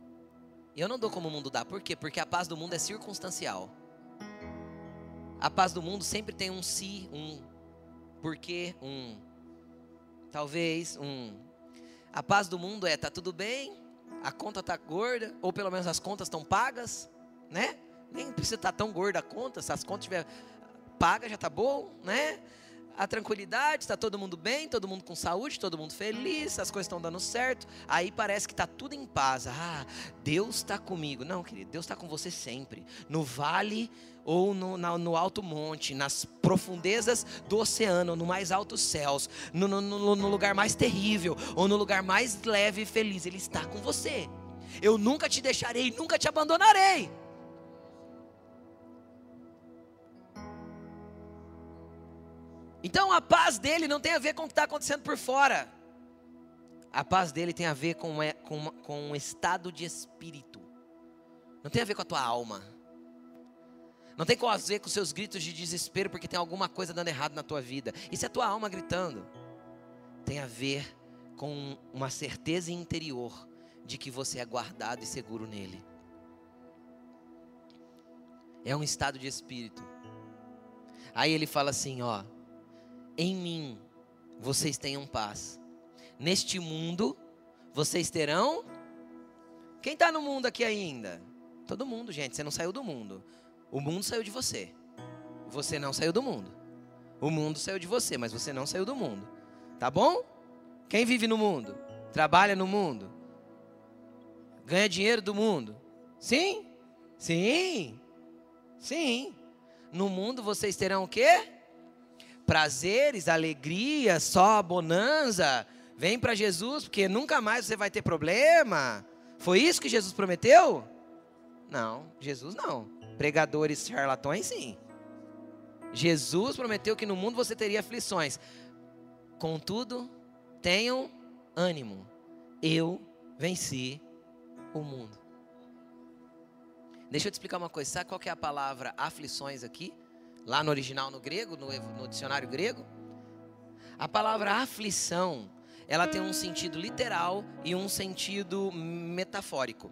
Eu não dou como o mundo dá. Por quê? Porque a paz do mundo é circunstancial. A paz do mundo sempre tem um se, um porquê, um talvez, um A paz do mundo é, tá tudo bem, a conta tá gorda, ou pelo menos as contas estão pagas, né? Nem precisa estar tá tão gorda a conta, se as contas estiver pagas já tá bom, né? A tranquilidade, está todo mundo bem, todo mundo com saúde, todo mundo feliz, as coisas estão dando certo. Aí parece que está tudo em paz. Ah, Deus está comigo. Não, querido, Deus está com você sempre. No vale ou no, na, no alto monte, nas profundezas do oceano, no mais altos céus, no, no, no lugar mais terrível ou no lugar mais leve e feliz, Ele está com você. Eu nunca te deixarei, nunca te abandonarei. Então a paz dele não tem a ver com o que está acontecendo por fora. A paz dele tem a ver com, com, com um estado de espírito. Não tem a ver com a tua alma. Não tem a ver com os seus gritos de desespero porque tem alguma coisa dando errado na tua vida. Isso é a tua alma gritando. Tem a ver com uma certeza interior de que você é guardado e seguro nele. É um estado de espírito. Aí ele fala assim, ó, em mim vocês tenham paz. Neste mundo vocês terão. Quem está no mundo aqui ainda? Todo mundo, gente. Você não saiu do mundo. O mundo saiu de você. Você não saiu do mundo. O mundo saiu de você, mas você não saiu do mundo. Tá bom? Quem vive no mundo? Trabalha no mundo? Ganha dinheiro do mundo? Sim? Sim? Sim. No mundo vocês terão o quê? Prazeres, alegria, só bonança. Vem para Jesus, porque nunca mais você vai ter problema. Foi isso que Jesus prometeu? Não, Jesus não. Pregadores charlatões, sim. Jesus prometeu que no mundo você teria aflições. Contudo, tenham ânimo. Eu venci o mundo. Deixa eu te explicar uma coisa. Sabe qual é a palavra aflições aqui? Lá no original no grego, no, no dicionário grego, a palavra aflição, ela tem um sentido literal e um sentido metafórico.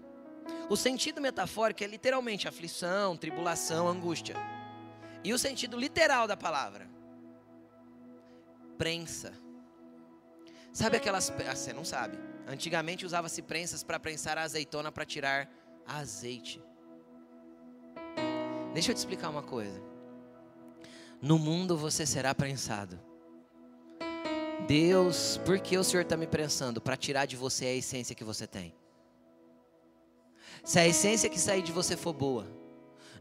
O sentido metafórico é literalmente aflição, tribulação, angústia. E o sentido literal da palavra? Prensa. Sabe aquelas. Ah, você não sabe. Antigamente usava-se prensas para prensar a azeitona para tirar azeite. Deixa eu te explicar uma coisa. No mundo você será prensado. Deus, por que o Senhor está me prensando? Para tirar de você a essência que você tem. Se a essência que sair de você for boa,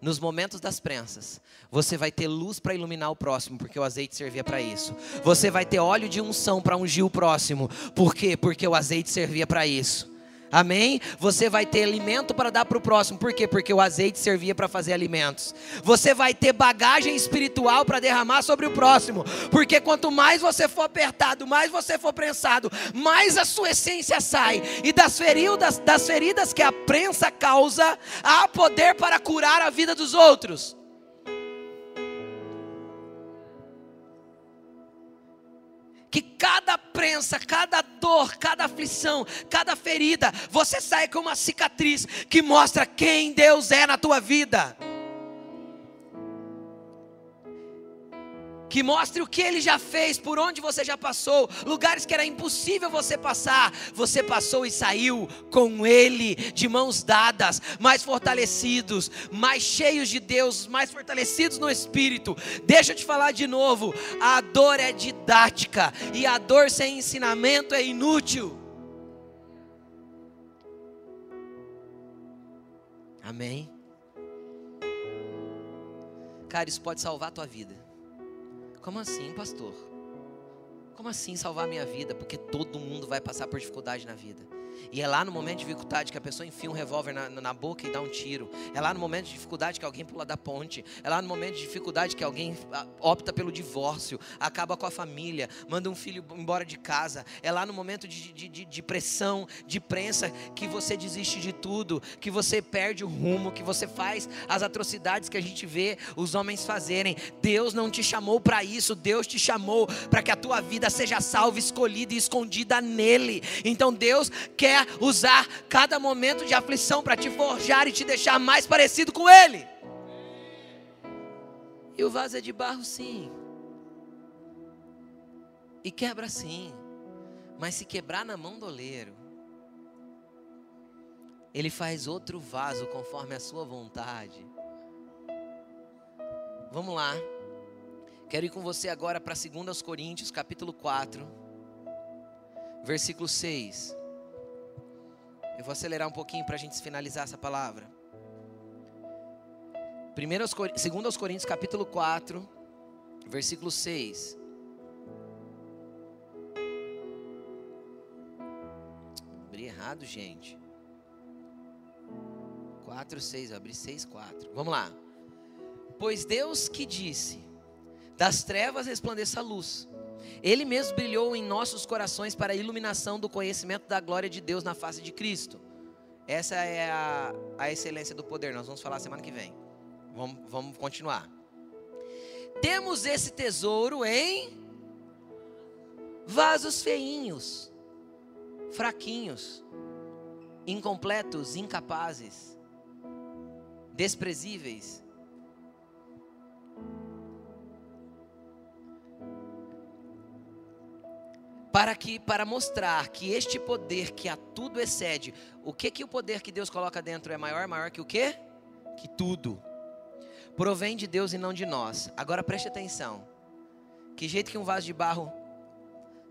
nos momentos das prensas, você vai ter luz para iluminar o próximo, porque o azeite servia para isso. Você vai ter óleo de unção para ungir o próximo, por quê? Porque o azeite servia para isso. Amém? Você vai ter alimento para dar para o próximo. Por quê? Porque o azeite servia para fazer alimentos. Você vai ter bagagem espiritual para derramar sobre o próximo. Porque quanto mais você for apertado, mais você for prensado, mais a sua essência sai. E das feridas, das feridas que a prensa causa, há poder para curar a vida dos outros. Que cada prensa, cada dor, cada aflição, cada ferida, você sai com uma cicatriz que mostra quem Deus é na tua vida. Que mostre o que ele já fez, por onde você já passou, lugares que era impossível você passar, você passou e saiu com ele, de mãos dadas, mais fortalecidos, mais cheios de Deus, mais fortalecidos no espírito. Deixa eu te falar de novo: a dor é didática, e a dor sem ensinamento é inútil. Amém? Cara, isso pode salvar a tua vida. Como assim, pastor? Como assim salvar minha vida? Porque todo mundo vai passar por dificuldade na vida. E é lá no momento de dificuldade que a pessoa enfia um revólver na, na, boca e dá um tiro. É lá no momento de dificuldade que alguém pula da ponte. É lá no momento de dificuldade que alguém ah, opta pelo divórcio, acaba com a família, manda um filho embora de casa. É lá no momento de, de, de, de pressão, de prensa, que você desiste de tudo, que você perde o rumo, que você faz as atrocidades que a gente vê os homens fazerem. Deus não te chamou para isso, Deus te chamou para que a tua vida seja salva, escolhida e escondida nele. Então Deus quer quer usar cada momento de aflição para te forjar e te deixar mais parecido com Ele. E o vaso é de barro, sim. E quebra sim. Mas se quebrar na mão do oleiro, ele faz outro vaso conforme a sua vontade. Vamos lá. Quero ir com você agora para 2 Coríntios, capítulo 4, versículo 6. Eu vou acelerar um pouquinho para a gente finalizar essa palavra. 2 Coríntios, capítulo 4, versículo 6. Abri errado, gente. 4, 6, abri 6, 4. Vamos lá. Pois Deus que disse: Das trevas resplandeça a luz. Ele mesmo brilhou em nossos corações para a iluminação do conhecimento da glória de Deus na face de Cristo. Essa é a, a excelência do poder. Nós vamos falar semana que vem. Vamos, vamos continuar. Temos esse tesouro em vasos feinhos, fraquinhos, incompletos, incapazes, desprezíveis para que para mostrar que este poder que a tudo excede, o que que o poder que Deus coloca dentro é maior, maior que o quê? Que tudo. Provém de Deus e não de nós. Agora preste atenção. Que jeito que um vaso de barro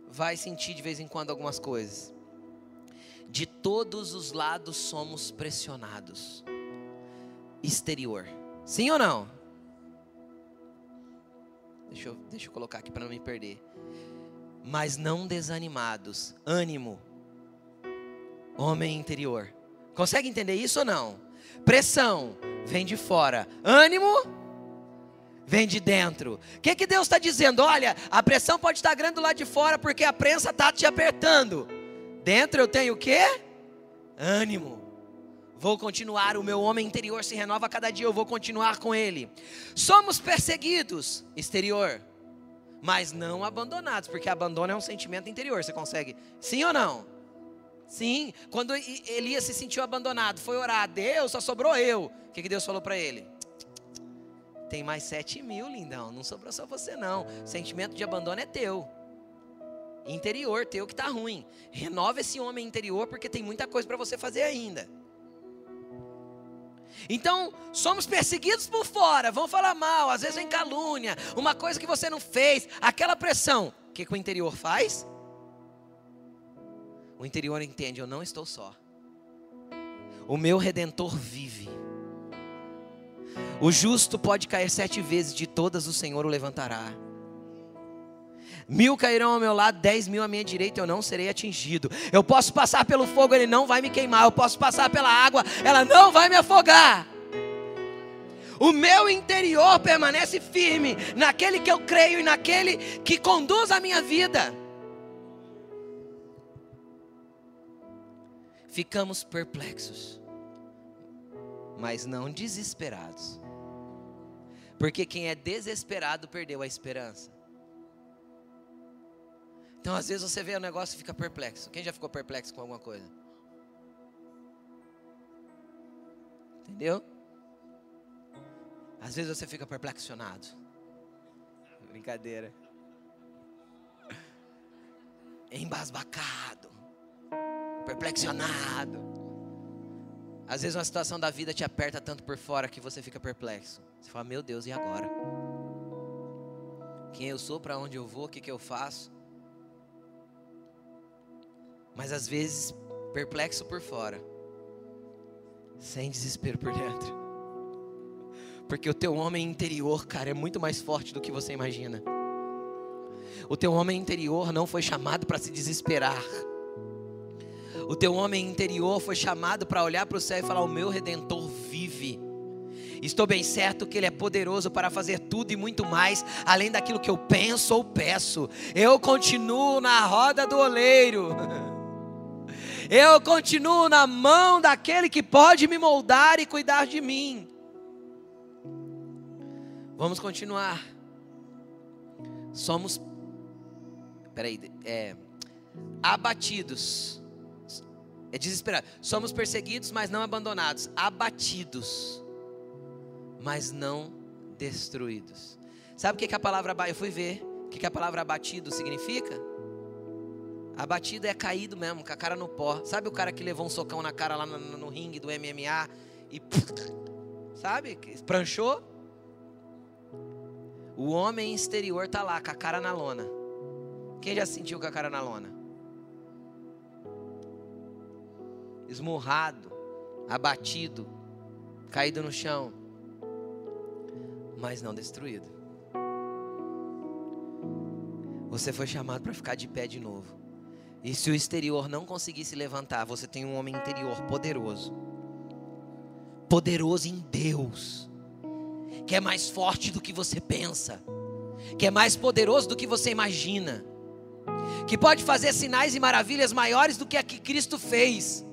vai sentir de vez em quando algumas coisas? De todos os lados somos pressionados. Exterior. Sim ou não? Deixa eu, deixa eu colocar aqui para não me perder mas não desanimados. Ânimo. Homem interior. Consegue entender isso ou não? Pressão vem de fora. Ânimo vem de dentro. O que, que Deus está dizendo? Olha, a pressão pode estar grande lá de fora porque a prensa está te apertando. Dentro eu tenho o quê? Ânimo. Vou continuar, o meu homem interior se renova a cada dia, eu vou continuar com ele. Somos perseguidos, exterior mas não abandonados, porque abandono é um sentimento interior. Você consegue? Sim ou não? Sim. Quando Elias se sentiu abandonado, foi orar, Deus, só sobrou eu. O que, que Deus falou para ele? Tem mais sete mil, lindão. Não sobrou só você, não. sentimento de abandono é teu. Interior, teu que está ruim. Renova esse homem interior, porque tem muita coisa para você fazer ainda. Então, somos perseguidos por fora, vão falar mal, às vezes vem calúnia, uma coisa que você não fez, aquela pressão. O que, que o interior faz? O interior entende: eu não estou só. O meu redentor vive. O justo pode cair sete vezes, de todas o Senhor o levantará. Mil cairão ao meu lado, dez mil à minha direita, eu não serei atingido. Eu posso passar pelo fogo, ele não vai me queimar. Eu posso passar pela água, ela não vai me afogar. O meu interior permanece firme naquele que eu creio e naquele que conduz a minha vida. Ficamos perplexos, mas não desesperados. Porque quem é desesperado perdeu a esperança. Então, às vezes você vê o negócio e fica perplexo. Quem já ficou perplexo com alguma coisa? Entendeu? Às vezes você fica perplexionado. Brincadeira. Embasbacado. Perplexionado. Às vezes uma situação da vida te aperta tanto por fora que você fica perplexo. Você fala, meu Deus, e agora? Quem eu sou, para onde eu vou, o que, que eu faço? Mas às vezes perplexo por fora, sem desespero por dentro. Porque o teu homem interior, cara, é muito mais forte do que você imagina. O teu homem interior não foi chamado para se desesperar. O teu homem interior foi chamado para olhar para o céu e falar: O meu redentor vive. Estou bem certo que Ele é poderoso para fazer tudo e muito mais, além daquilo que eu penso ou peço. Eu continuo na roda do oleiro. Eu continuo na mão daquele que pode me moldar e cuidar de mim. Vamos continuar. Somos, peraí, é, abatidos. É desesperado. Somos perseguidos, mas não abandonados. Abatidos, mas não destruídos. Sabe o que, que a palavra eu fui ver? O que, que a palavra abatido significa? Abatido é caído mesmo, com a cara no pó. Sabe o cara que levou um socão na cara lá no, no ringue do MMA e. Sabe? Pranchou? O homem exterior tá lá, com a cara na lona. Quem já sentiu com a cara na lona? Esmurrado, abatido, caído no chão, mas não destruído. Você foi chamado para ficar de pé de novo. E se o exterior não conseguir se levantar, você tem um homem interior poderoso. Poderoso em Deus. Que é mais forte do que você pensa. Que é mais poderoso do que você imagina. Que pode fazer sinais e maravilhas maiores do que a que Cristo fez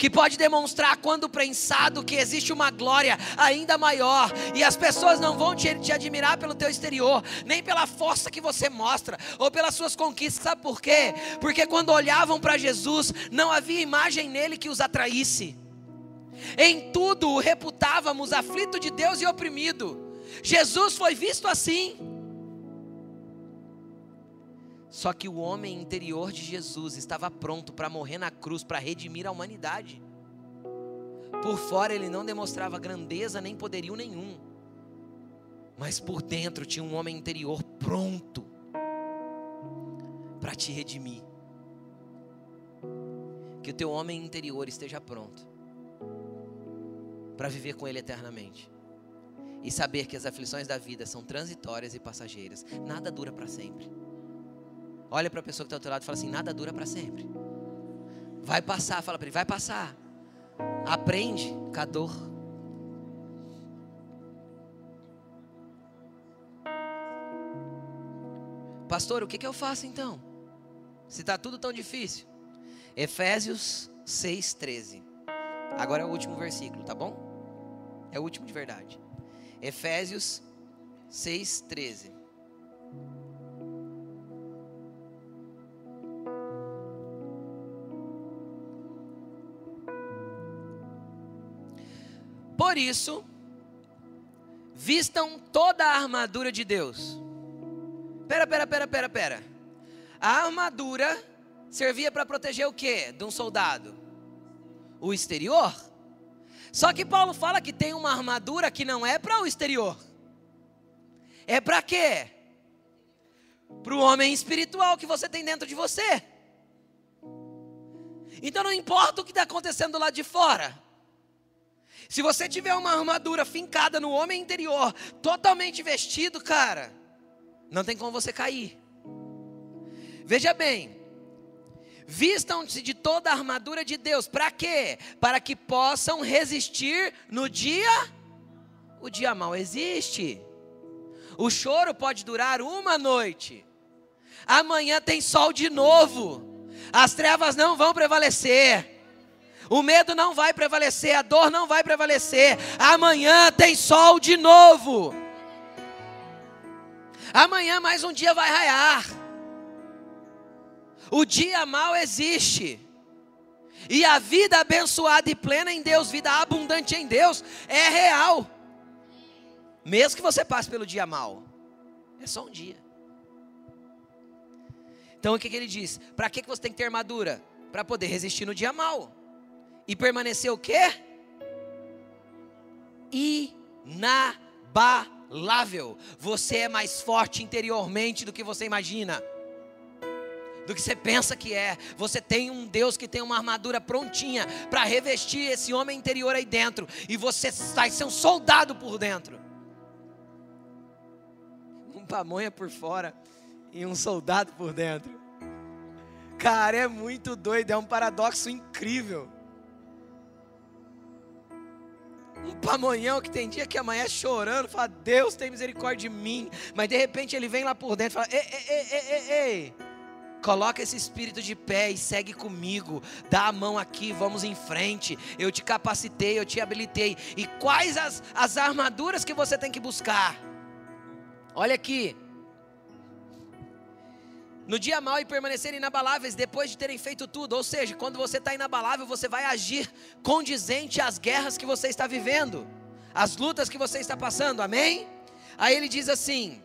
que pode demonstrar, quando prensado, que existe uma glória ainda maior, e as pessoas não vão te, te admirar pelo teu exterior, nem pela força que você mostra, ou pelas suas conquistas, sabe por quê? Porque quando olhavam para Jesus, não havia imagem nele que os atraísse, em tudo o reputávamos aflito de Deus e oprimido, Jesus foi visto assim. Só que o homem interior de Jesus estava pronto para morrer na cruz, para redimir a humanidade. Por fora ele não demonstrava grandeza nem poderio nenhum, mas por dentro tinha um homem interior pronto para te redimir. Que o teu homem interior esteja pronto para viver com ele eternamente. E saber que as aflições da vida são transitórias e passageiras, nada dura para sempre. Olha para a pessoa que está ao teu lado e fala assim: nada dura para sempre. Vai passar, fala para ele, vai passar. Aprende com a dor. Pastor, o que, que eu faço então? Se está tudo tão difícil. Efésios 6,13. Agora é o último versículo, tá bom? É o último de verdade. Efésios 6,13. Por isso, vistam toda a armadura de Deus. Pera, pera, pera, pera, pera. A armadura servia para proteger o quê? De um soldado? O exterior. Só que Paulo fala que tem uma armadura que não é para o exterior. É para quê? Para o homem espiritual que você tem dentro de você. Então não importa o que está acontecendo lá de fora. Se você tiver uma armadura fincada no homem interior, totalmente vestido, cara, não tem como você cair. Veja bem, vistam-se de toda a armadura de Deus, para quê? Para que possam resistir no dia. O dia mal existe. O choro pode durar uma noite. Amanhã tem sol de novo. As trevas não vão prevalecer. O medo não vai prevalecer, a dor não vai prevalecer. Amanhã tem sol de novo. Amanhã mais um dia vai raiar. O dia mal existe. E a vida abençoada e plena em Deus, vida abundante em Deus, é real. Mesmo que você passe pelo dia mal, é só um dia. Então o que, que ele diz? Para que, que você tem que ter armadura? Para poder resistir no dia mal e permaneceu o quê? Inabalável. Você é mais forte interiormente do que você imagina. Do que você pensa que é. Você tem um Deus que tem uma armadura prontinha para revestir esse homem interior aí dentro. E você vai ser um soldado por dentro. Um pamonha por fora e um soldado por dentro. Cara, é muito doido, é um paradoxo incrível. Um pamonhão que tem dia que amanhã chorando, fala, Deus tem misericórdia de mim. Mas de repente ele vem lá por dentro e fala, ei, ei, ei, ei, ei. Coloca esse espírito de pé e segue comigo. Dá a mão aqui, vamos em frente. Eu te capacitei, eu te habilitei. E quais as, as armaduras que você tem que buscar? Olha aqui, no dia mal e permanecerem inabaláveis depois de terem feito tudo. Ou seja, quando você está inabalável, você vai agir condizente às guerras que você está vivendo, às lutas que você está passando, amém? Aí ele diz assim: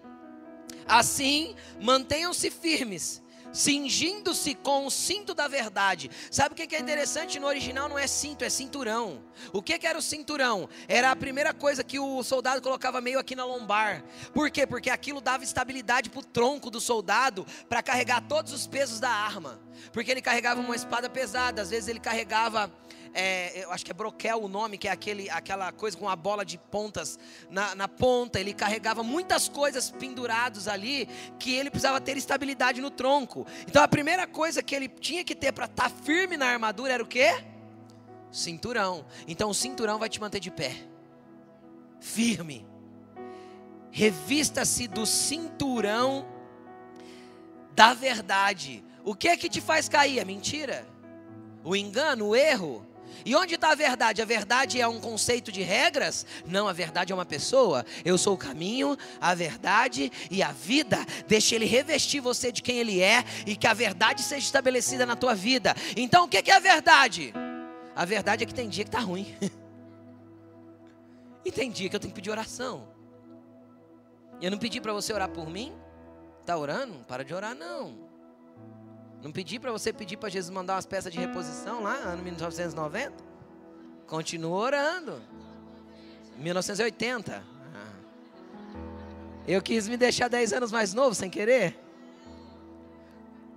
assim mantenham-se firmes, cingindo-se com o cinto da verdade. Sabe o que é interessante no original? Não é cinto, é cinturão. O que era o cinturão? Era a primeira coisa que o soldado colocava meio aqui na lombar. Por quê? Porque aquilo dava estabilidade para o tronco do soldado para carregar todos os pesos da arma. Porque ele carregava uma espada pesada, às vezes ele carregava é, eu acho que é broquel o nome, que é aquele, aquela coisa com a bola de pontas na, na ponta. Ele carregava muitas coisas pendurados ali que ele precisava ter estabilidade no tronco. Então a primeira coisa que ele tinha que ter para estar tá firme na armadura era o quê? Cinturão. Então o cinturão vai te manter de pé, firme. Revista-se do cinturão da verdade. O que é que te faz cair? A mentira, o engano, o erro. E onde está a verdade? A verdade é um conceito de regras? Não, a verdade é uma pessoa. Eu sou o caminho, a verdade e a vida. Deixe ele revestir você de quem ele é e que a verdade seja estabelecida na tua vida. Então, o que é a verdade? A verdade é que tem dia que está ruim. e tem dia que eu tenho que pedir oração. Eu não pedi para você orar por mim? Está orando? Para de orar, não. Não pedi para você pedir para Jesus mandar umas peças de reposição lá, ano 1990? Continua orando. 1980. Ah. Eu quis me deixar 10 anos mais novo sem querer.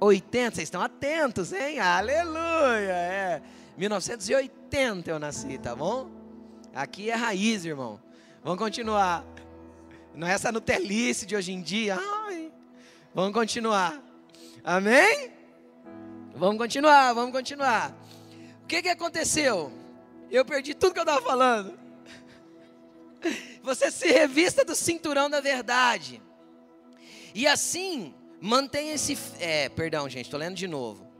80, vocês estão atentos, hein? Aleluia! É. 1980 eu nasci, tá bom? Aqui é raiz, irmão. Vamos continuar. Não é essa Nutelice de hoje em dia. Ai. Vamos continuar. Amém? Vamos continuar, vamos continuar. O que, que aconteceu? Eu perdi tudo que eu estava falando. Você se revista do cinturão da verdade. E assim, mantenha esse. É, perdão, gente, estou lendo de novo.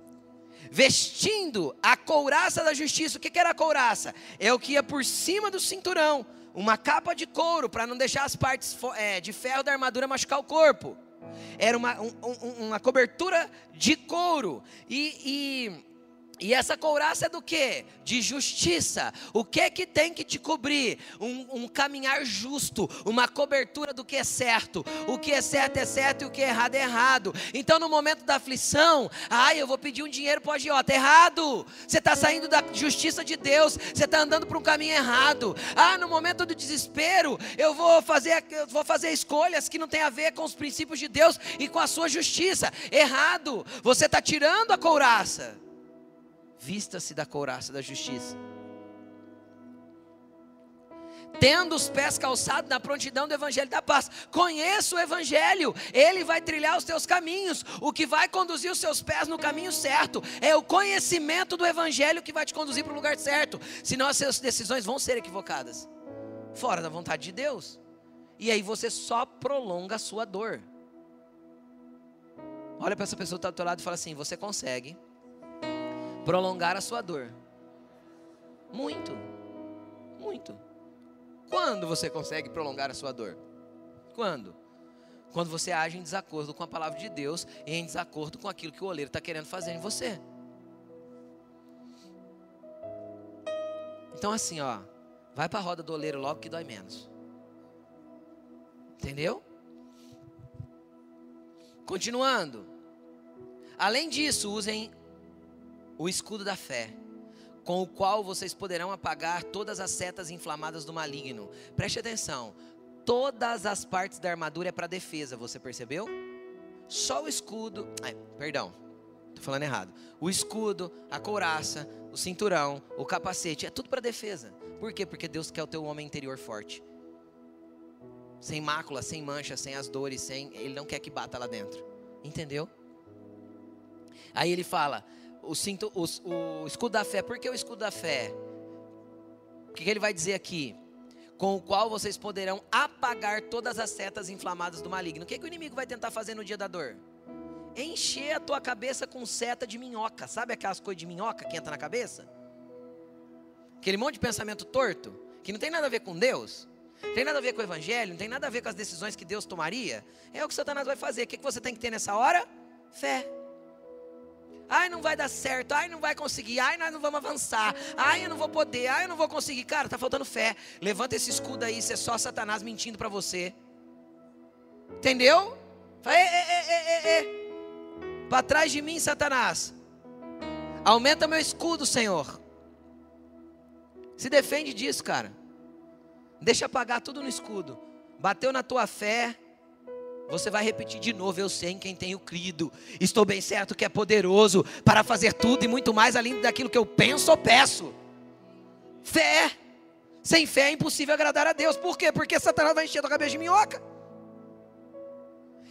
Vestindo a couraça da justiça. O que, que era a couraça? É o que ia por cima do cinturão. Uma capa de couro, para não deixar as partes é, de ferro da armadura machucar o corpo era uma, um, uma cobertura de couro. E, e essa couraça é do que? De justiça. O que que tem que te cobrir? Um, um, caminhar justo, uma cobertura do que é certo. O que é certo é certo e o que é errado é errado. Então, no momento da aflição, ai, eu vou pedir um dinheiro para o agiota. Errado. Você está saindo da justiça de Deus. Você está andando para um caminho errado. Ah, no momento do desespero, eu vou fazer, eu vou fazer escolhas que não tem a ver com os princípios de Deus e com a sua justiça. Errado. Você está tirando a couraça. Vista-se da couraça da justiça. Tendo os pés calçados na prontidão do Evangelho da paz. Conheça o Evangelho, ele vai trilhar os teus caminhos. O que vai conduzir os seus pés no caminho certo é o conhecimento do Evangelho que vai te conduzir para o lugar certo. Senão as suas decisões vão ser equivocadas, fora da vontade de Deus. E aí você só prolonga a sua dor. Olha para essa pessoa que está do teu lado e fala assim: você consegue prolongar a sua dor. Muito, muito. Quando você consegue prolongar a sua dor? Quando? Quando você age em desacordo com a palavra de Deus e em desacordo com aquilo que o oleiro está querendo fazer em você. Então, assim, ó, vai para a roda do oleiro logo que dói menos. Entendeu? Continuando. Além disso, usem o escudo da fé, com o qual vocês poderão apagar todas as setas inflamadas do maligno. Preste atenção, todas as partes da armadura é para defesa, você percebeu? Só o escudo, ai, perdão, estou falando errado. O escudo, a couraça, o cinturão, o capacete, é tudo para defesa. Por quê? Porque Deus quer o teu homem interior forte. Sem mácula, sem mancha, sem as dores, sem. Ele não quer que bata lá dentro. Entendeu? Aí ele fala: o, cinto, o, o escudo da fé. Por que o escudo da fé? O que, que ele vai dizer aqui? Com o qual vocês poderão apagar todas as setas inflamadas do maligno. O que, que o inimigo vai tentar fazer no dia da dor? Encher a tua cabeça com seta de minhoca. Sabe aquelas coisas de minhoca que entra na cabeça? Aquele monte de pensamento torto, que não tem nada a ver com Deus, não tem nada a ver com o Evangelho, não tem nada a ver com as decisões que Deus tomaria. É o que Satanás vai fazer. O que, que você tem que ter nessa hora? Fé. Ai, não vai dar certo. Ai, não vai conseguir. Ai, nós não vamos avançar. Ai, eu não vou poder. Ai, eu não vou conseguir. Cara, tá faltando fé. Levanta esse escudo aí. Isso é só Satanás mentindo para você. Entendeu? Fala, Para trás de mim, Satanás. Aumenta meu escudo, Senhor. Se defende disso, cara. Deixa apagar tudo no escudo. Bateu na tua fé, você vai repetir de novo: Eu sei em quem tenho crido. Estou bem certo que é poderoso para fazer tudo e muito mais além daquilo que eu penso ou peço. Fé. Sem fé é impossível agradar a Deus. Por quê? Porque Satanás vai encher a cabeça de minhoca.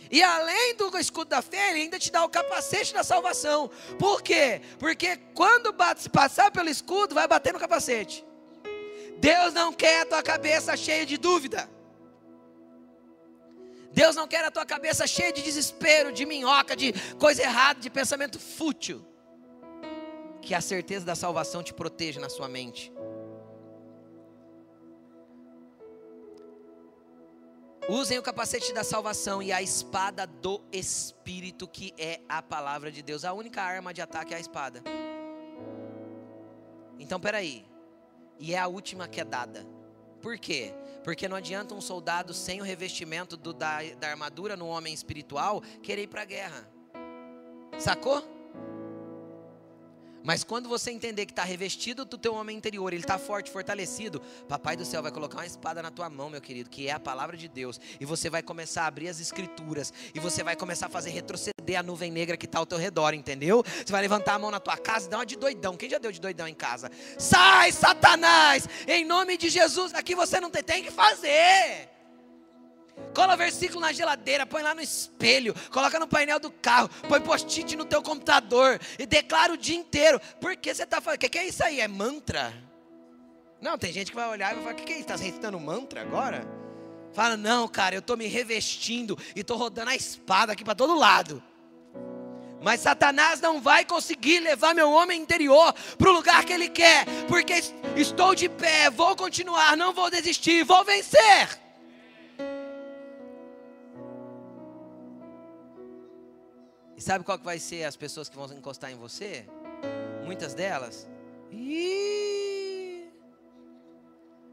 E além do escudo da fé, ele ainda te dá o capacete da salvação. Por quê? Porque quando bate, passar pelo escudo, vai bater no capacete. Deus não quer a tua cabeça cheia de dúvida. Deus não quer a tua cabeça cheia de desespero, de minhoca, de coisa errada, de pensamento fútil. Que a certeza da salvação te proteja na sua mente. Usem o capacete da salvação e a espada do Espírito, que é a palavra de Deus. A única arma de ataque é a espada. Então, peraí. E é a última que é dada. Por quê? Porque não adianta um soldado sem o revestimento do, da, da armadura no homem espiritual querer ir para a guerra. Sacou? Mas quando você entender que está revestido do teu homem interior, ele está forte, fortalecido, Papai do céu vai colocar uma espada na tua mão, meu querido, que é a palavra de Deus. E você vai começar a abrir as escrituras. E você vai começar a fazer retroceder a nuvem negra que está ao teu redor, entendeu? Você vai levantar a mão na tua casa e dar uma de doidão. Quem já deu de doidão em casa? Sai, Satanás! Em nome de Jesus, aqui você não tem, tem que fazer. Cola versículo na geladeira, põe lá no espelho, coloca no painel do carro, põe post-it no teu computador e declara o dia inteiro. Por que você está falando? O que, que é isso aí? É mantra? Não, tem gente que vai olhar e vai falar: o que, que é isso? Está recitando mantra agora? Fala, não, cara, eu estou me revestindo e estou rodando a espada aqui para todo lado. Mas Satanás não vai conseguir levar meu homem interior para o lugar que ele quer, porque estou de pé, vou continuar, não vou desistir, vou vencer. E sabe qual que vai ser as pessoas que vão encostar em você? Muitas delas.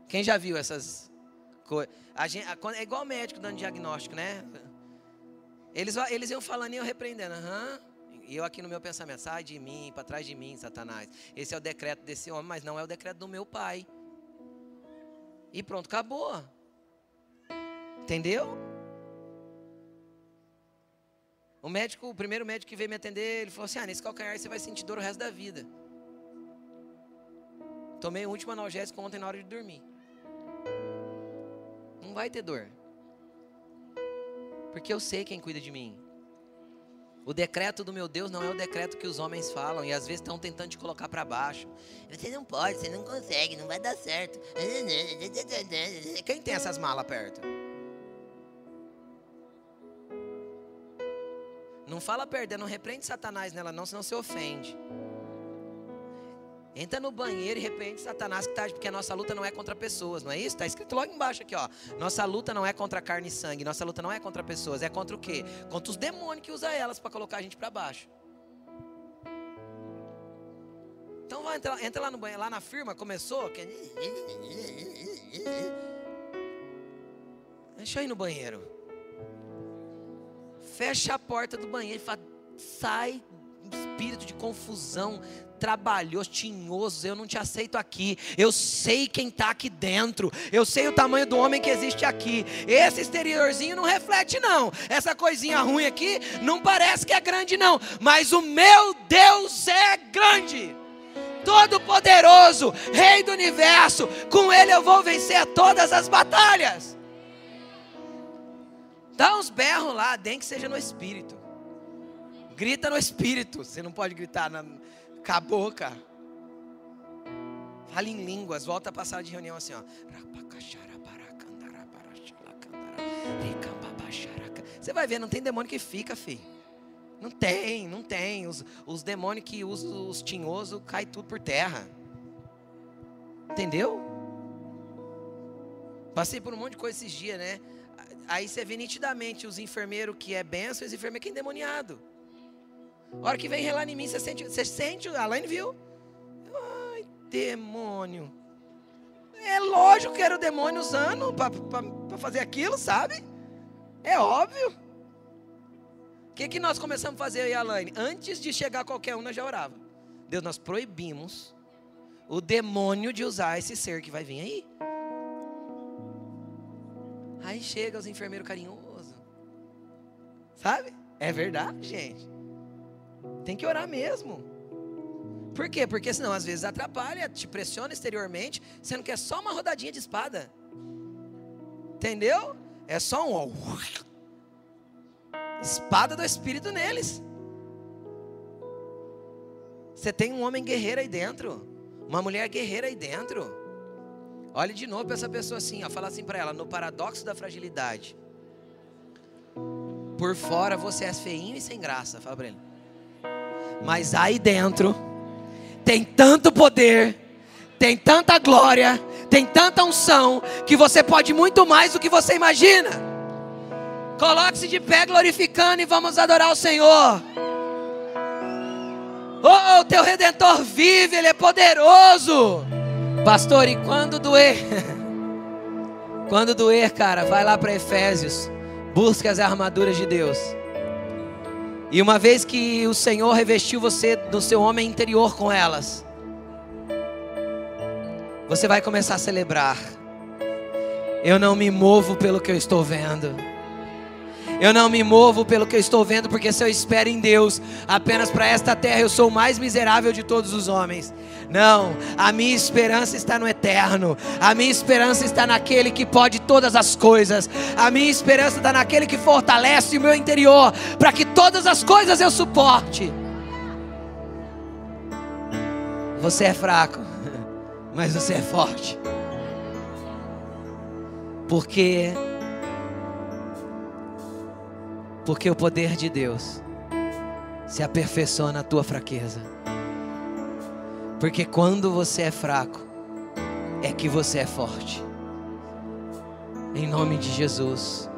Quem já viu essas coisas? É igual médico dando diagnóstico, né? Eles, eles iam falando e eu repreendendo. Uhum. E eu aqui no meu pensamento, sai de mim, para trás de mim, Satanás. Esse é o decreto desse homem, mas não é o decreto do meu pai. E pronto, acabou. Entendeu? O médico, o primeiro médico que veio me atender, ele falou assim: ah, nesse calcanhar você vai sentir dor o resto da vida. Tomei o último analgésico ontem na hora de dormir. Não vai ter dor. Porque eu sei quem cuida de mim. O decreto do meu Deus não é o decreto que os homens falam e às vezes estão tentando te colocar para baixo. Você não pode, você não consegue, não vai dar certo. Quem tem essas malas perto? Não fala perder, não repreende Satanás nela não, senão você ofende. Entra no banheiro e repreende Satanás que está, porque a nossa luta não é contra pessoas, não é isso? Está escrito logo embaixo aqui, ó. Nossa luta não é contra carne e sangue, nossa luta não é contra pessoas, é contra o quê? Contra os demônios que usam elas para colocar a gente para baixo. Então vai entrar, entra lá no banheiro, lá na firma começou. Que... Deixa eu ir no banheiro fecha a porta do banheiro e fala: sai, espírito de confusão, trabalhoso, tinhoso, eu não te aceito aqui. Eu sei quem está aqui dentro. Eu sei o tamanho do homem que existe aqui. Esse exteriorzinho não reflete, não. Essa coisinha ruim aqui não parece que é grande, não. Mas o meu Deus é grande. Todo-Poderoso, Rei do universo, com Ele eu vou vencer todas as batalhas. Dá uns berros lá, nem que seja no espírito. Grita no espírito. Você não pode gritar na, com a boca. Fala em línguas. Volta a sala de reunião assim, ó. Você vai ver, não tem demônio que fica, filho. Não tem, não tem. Os, os demônios que usam os tinhosos, cai tudo por terra. Entendeu? Passei por um monte de coisa esses dias, né? Aí você vê nitidamente os enfermeiros que é benção e os enfermeiros que é endemoniado. A hora que vem relar em mim, você sente, você sente, a Laine viu? Ai, demônio. É lógico que era o demônio usando para fazer aquilo, sabe? É óbvio. O que, que nós começamos a fazer aí, Alaine? Antes de chegar qualquer um, nós já orava. Deus, nós proibimos o demônio de usar esse ser que vai vir aí. Aí chega os enfermeiros carinhosos. Sabe? É verdade, gente. Tem que orar mesmo. Por quê? Porque senão às vezes atrapalha, te pressiona exteriormente, sendo que é só uma rodadinha de espada. Entendeu? É só um espada do espírito neles. Você tem um homem guerreiro aí dentro, uma mulher guerreira aí dentro. Olhe de novo para essa pessoa assim, ó, fala assim para ela, no paradoxo da fragilidade. Por fora você é feinho e sem graça, fala para ele. Mas aí dentro tem tanto poder, tem tanta glória, tem tanta unção que você pode muito mais do que você imagina. Coloque-se de pé glorificando e vamos adorar o Senhor. Oh, o teu redentor vive, ele é poderoso. Pastor, e quando doer? quando doer, cara, vai lá para Efésios. Busque as armaduras de Deus. E uma vez que o Senhor revestiu você do seu homem interior com elas, você vai começar a celebrar. Eu não me movo pelo que eu estou vendo. Eu não me movo pelo que eu estou vendo, porque se eu espero em Deus apenas para esta terra, eu sou o mais miserável de todos os homens. Não, a minha esperança está no eterno. A minha esperança está naquele que pode todas as coisas. A minha esperança está naquele que fortalece o meu interior para que todas as coisas eu suporte. Você é fraco, mas você é forte. Porque porque o poder de Deus se aperfeiçoa na tua fraqueza. Porque quando você é fraco, é que você é forte. Em nome de Jesus.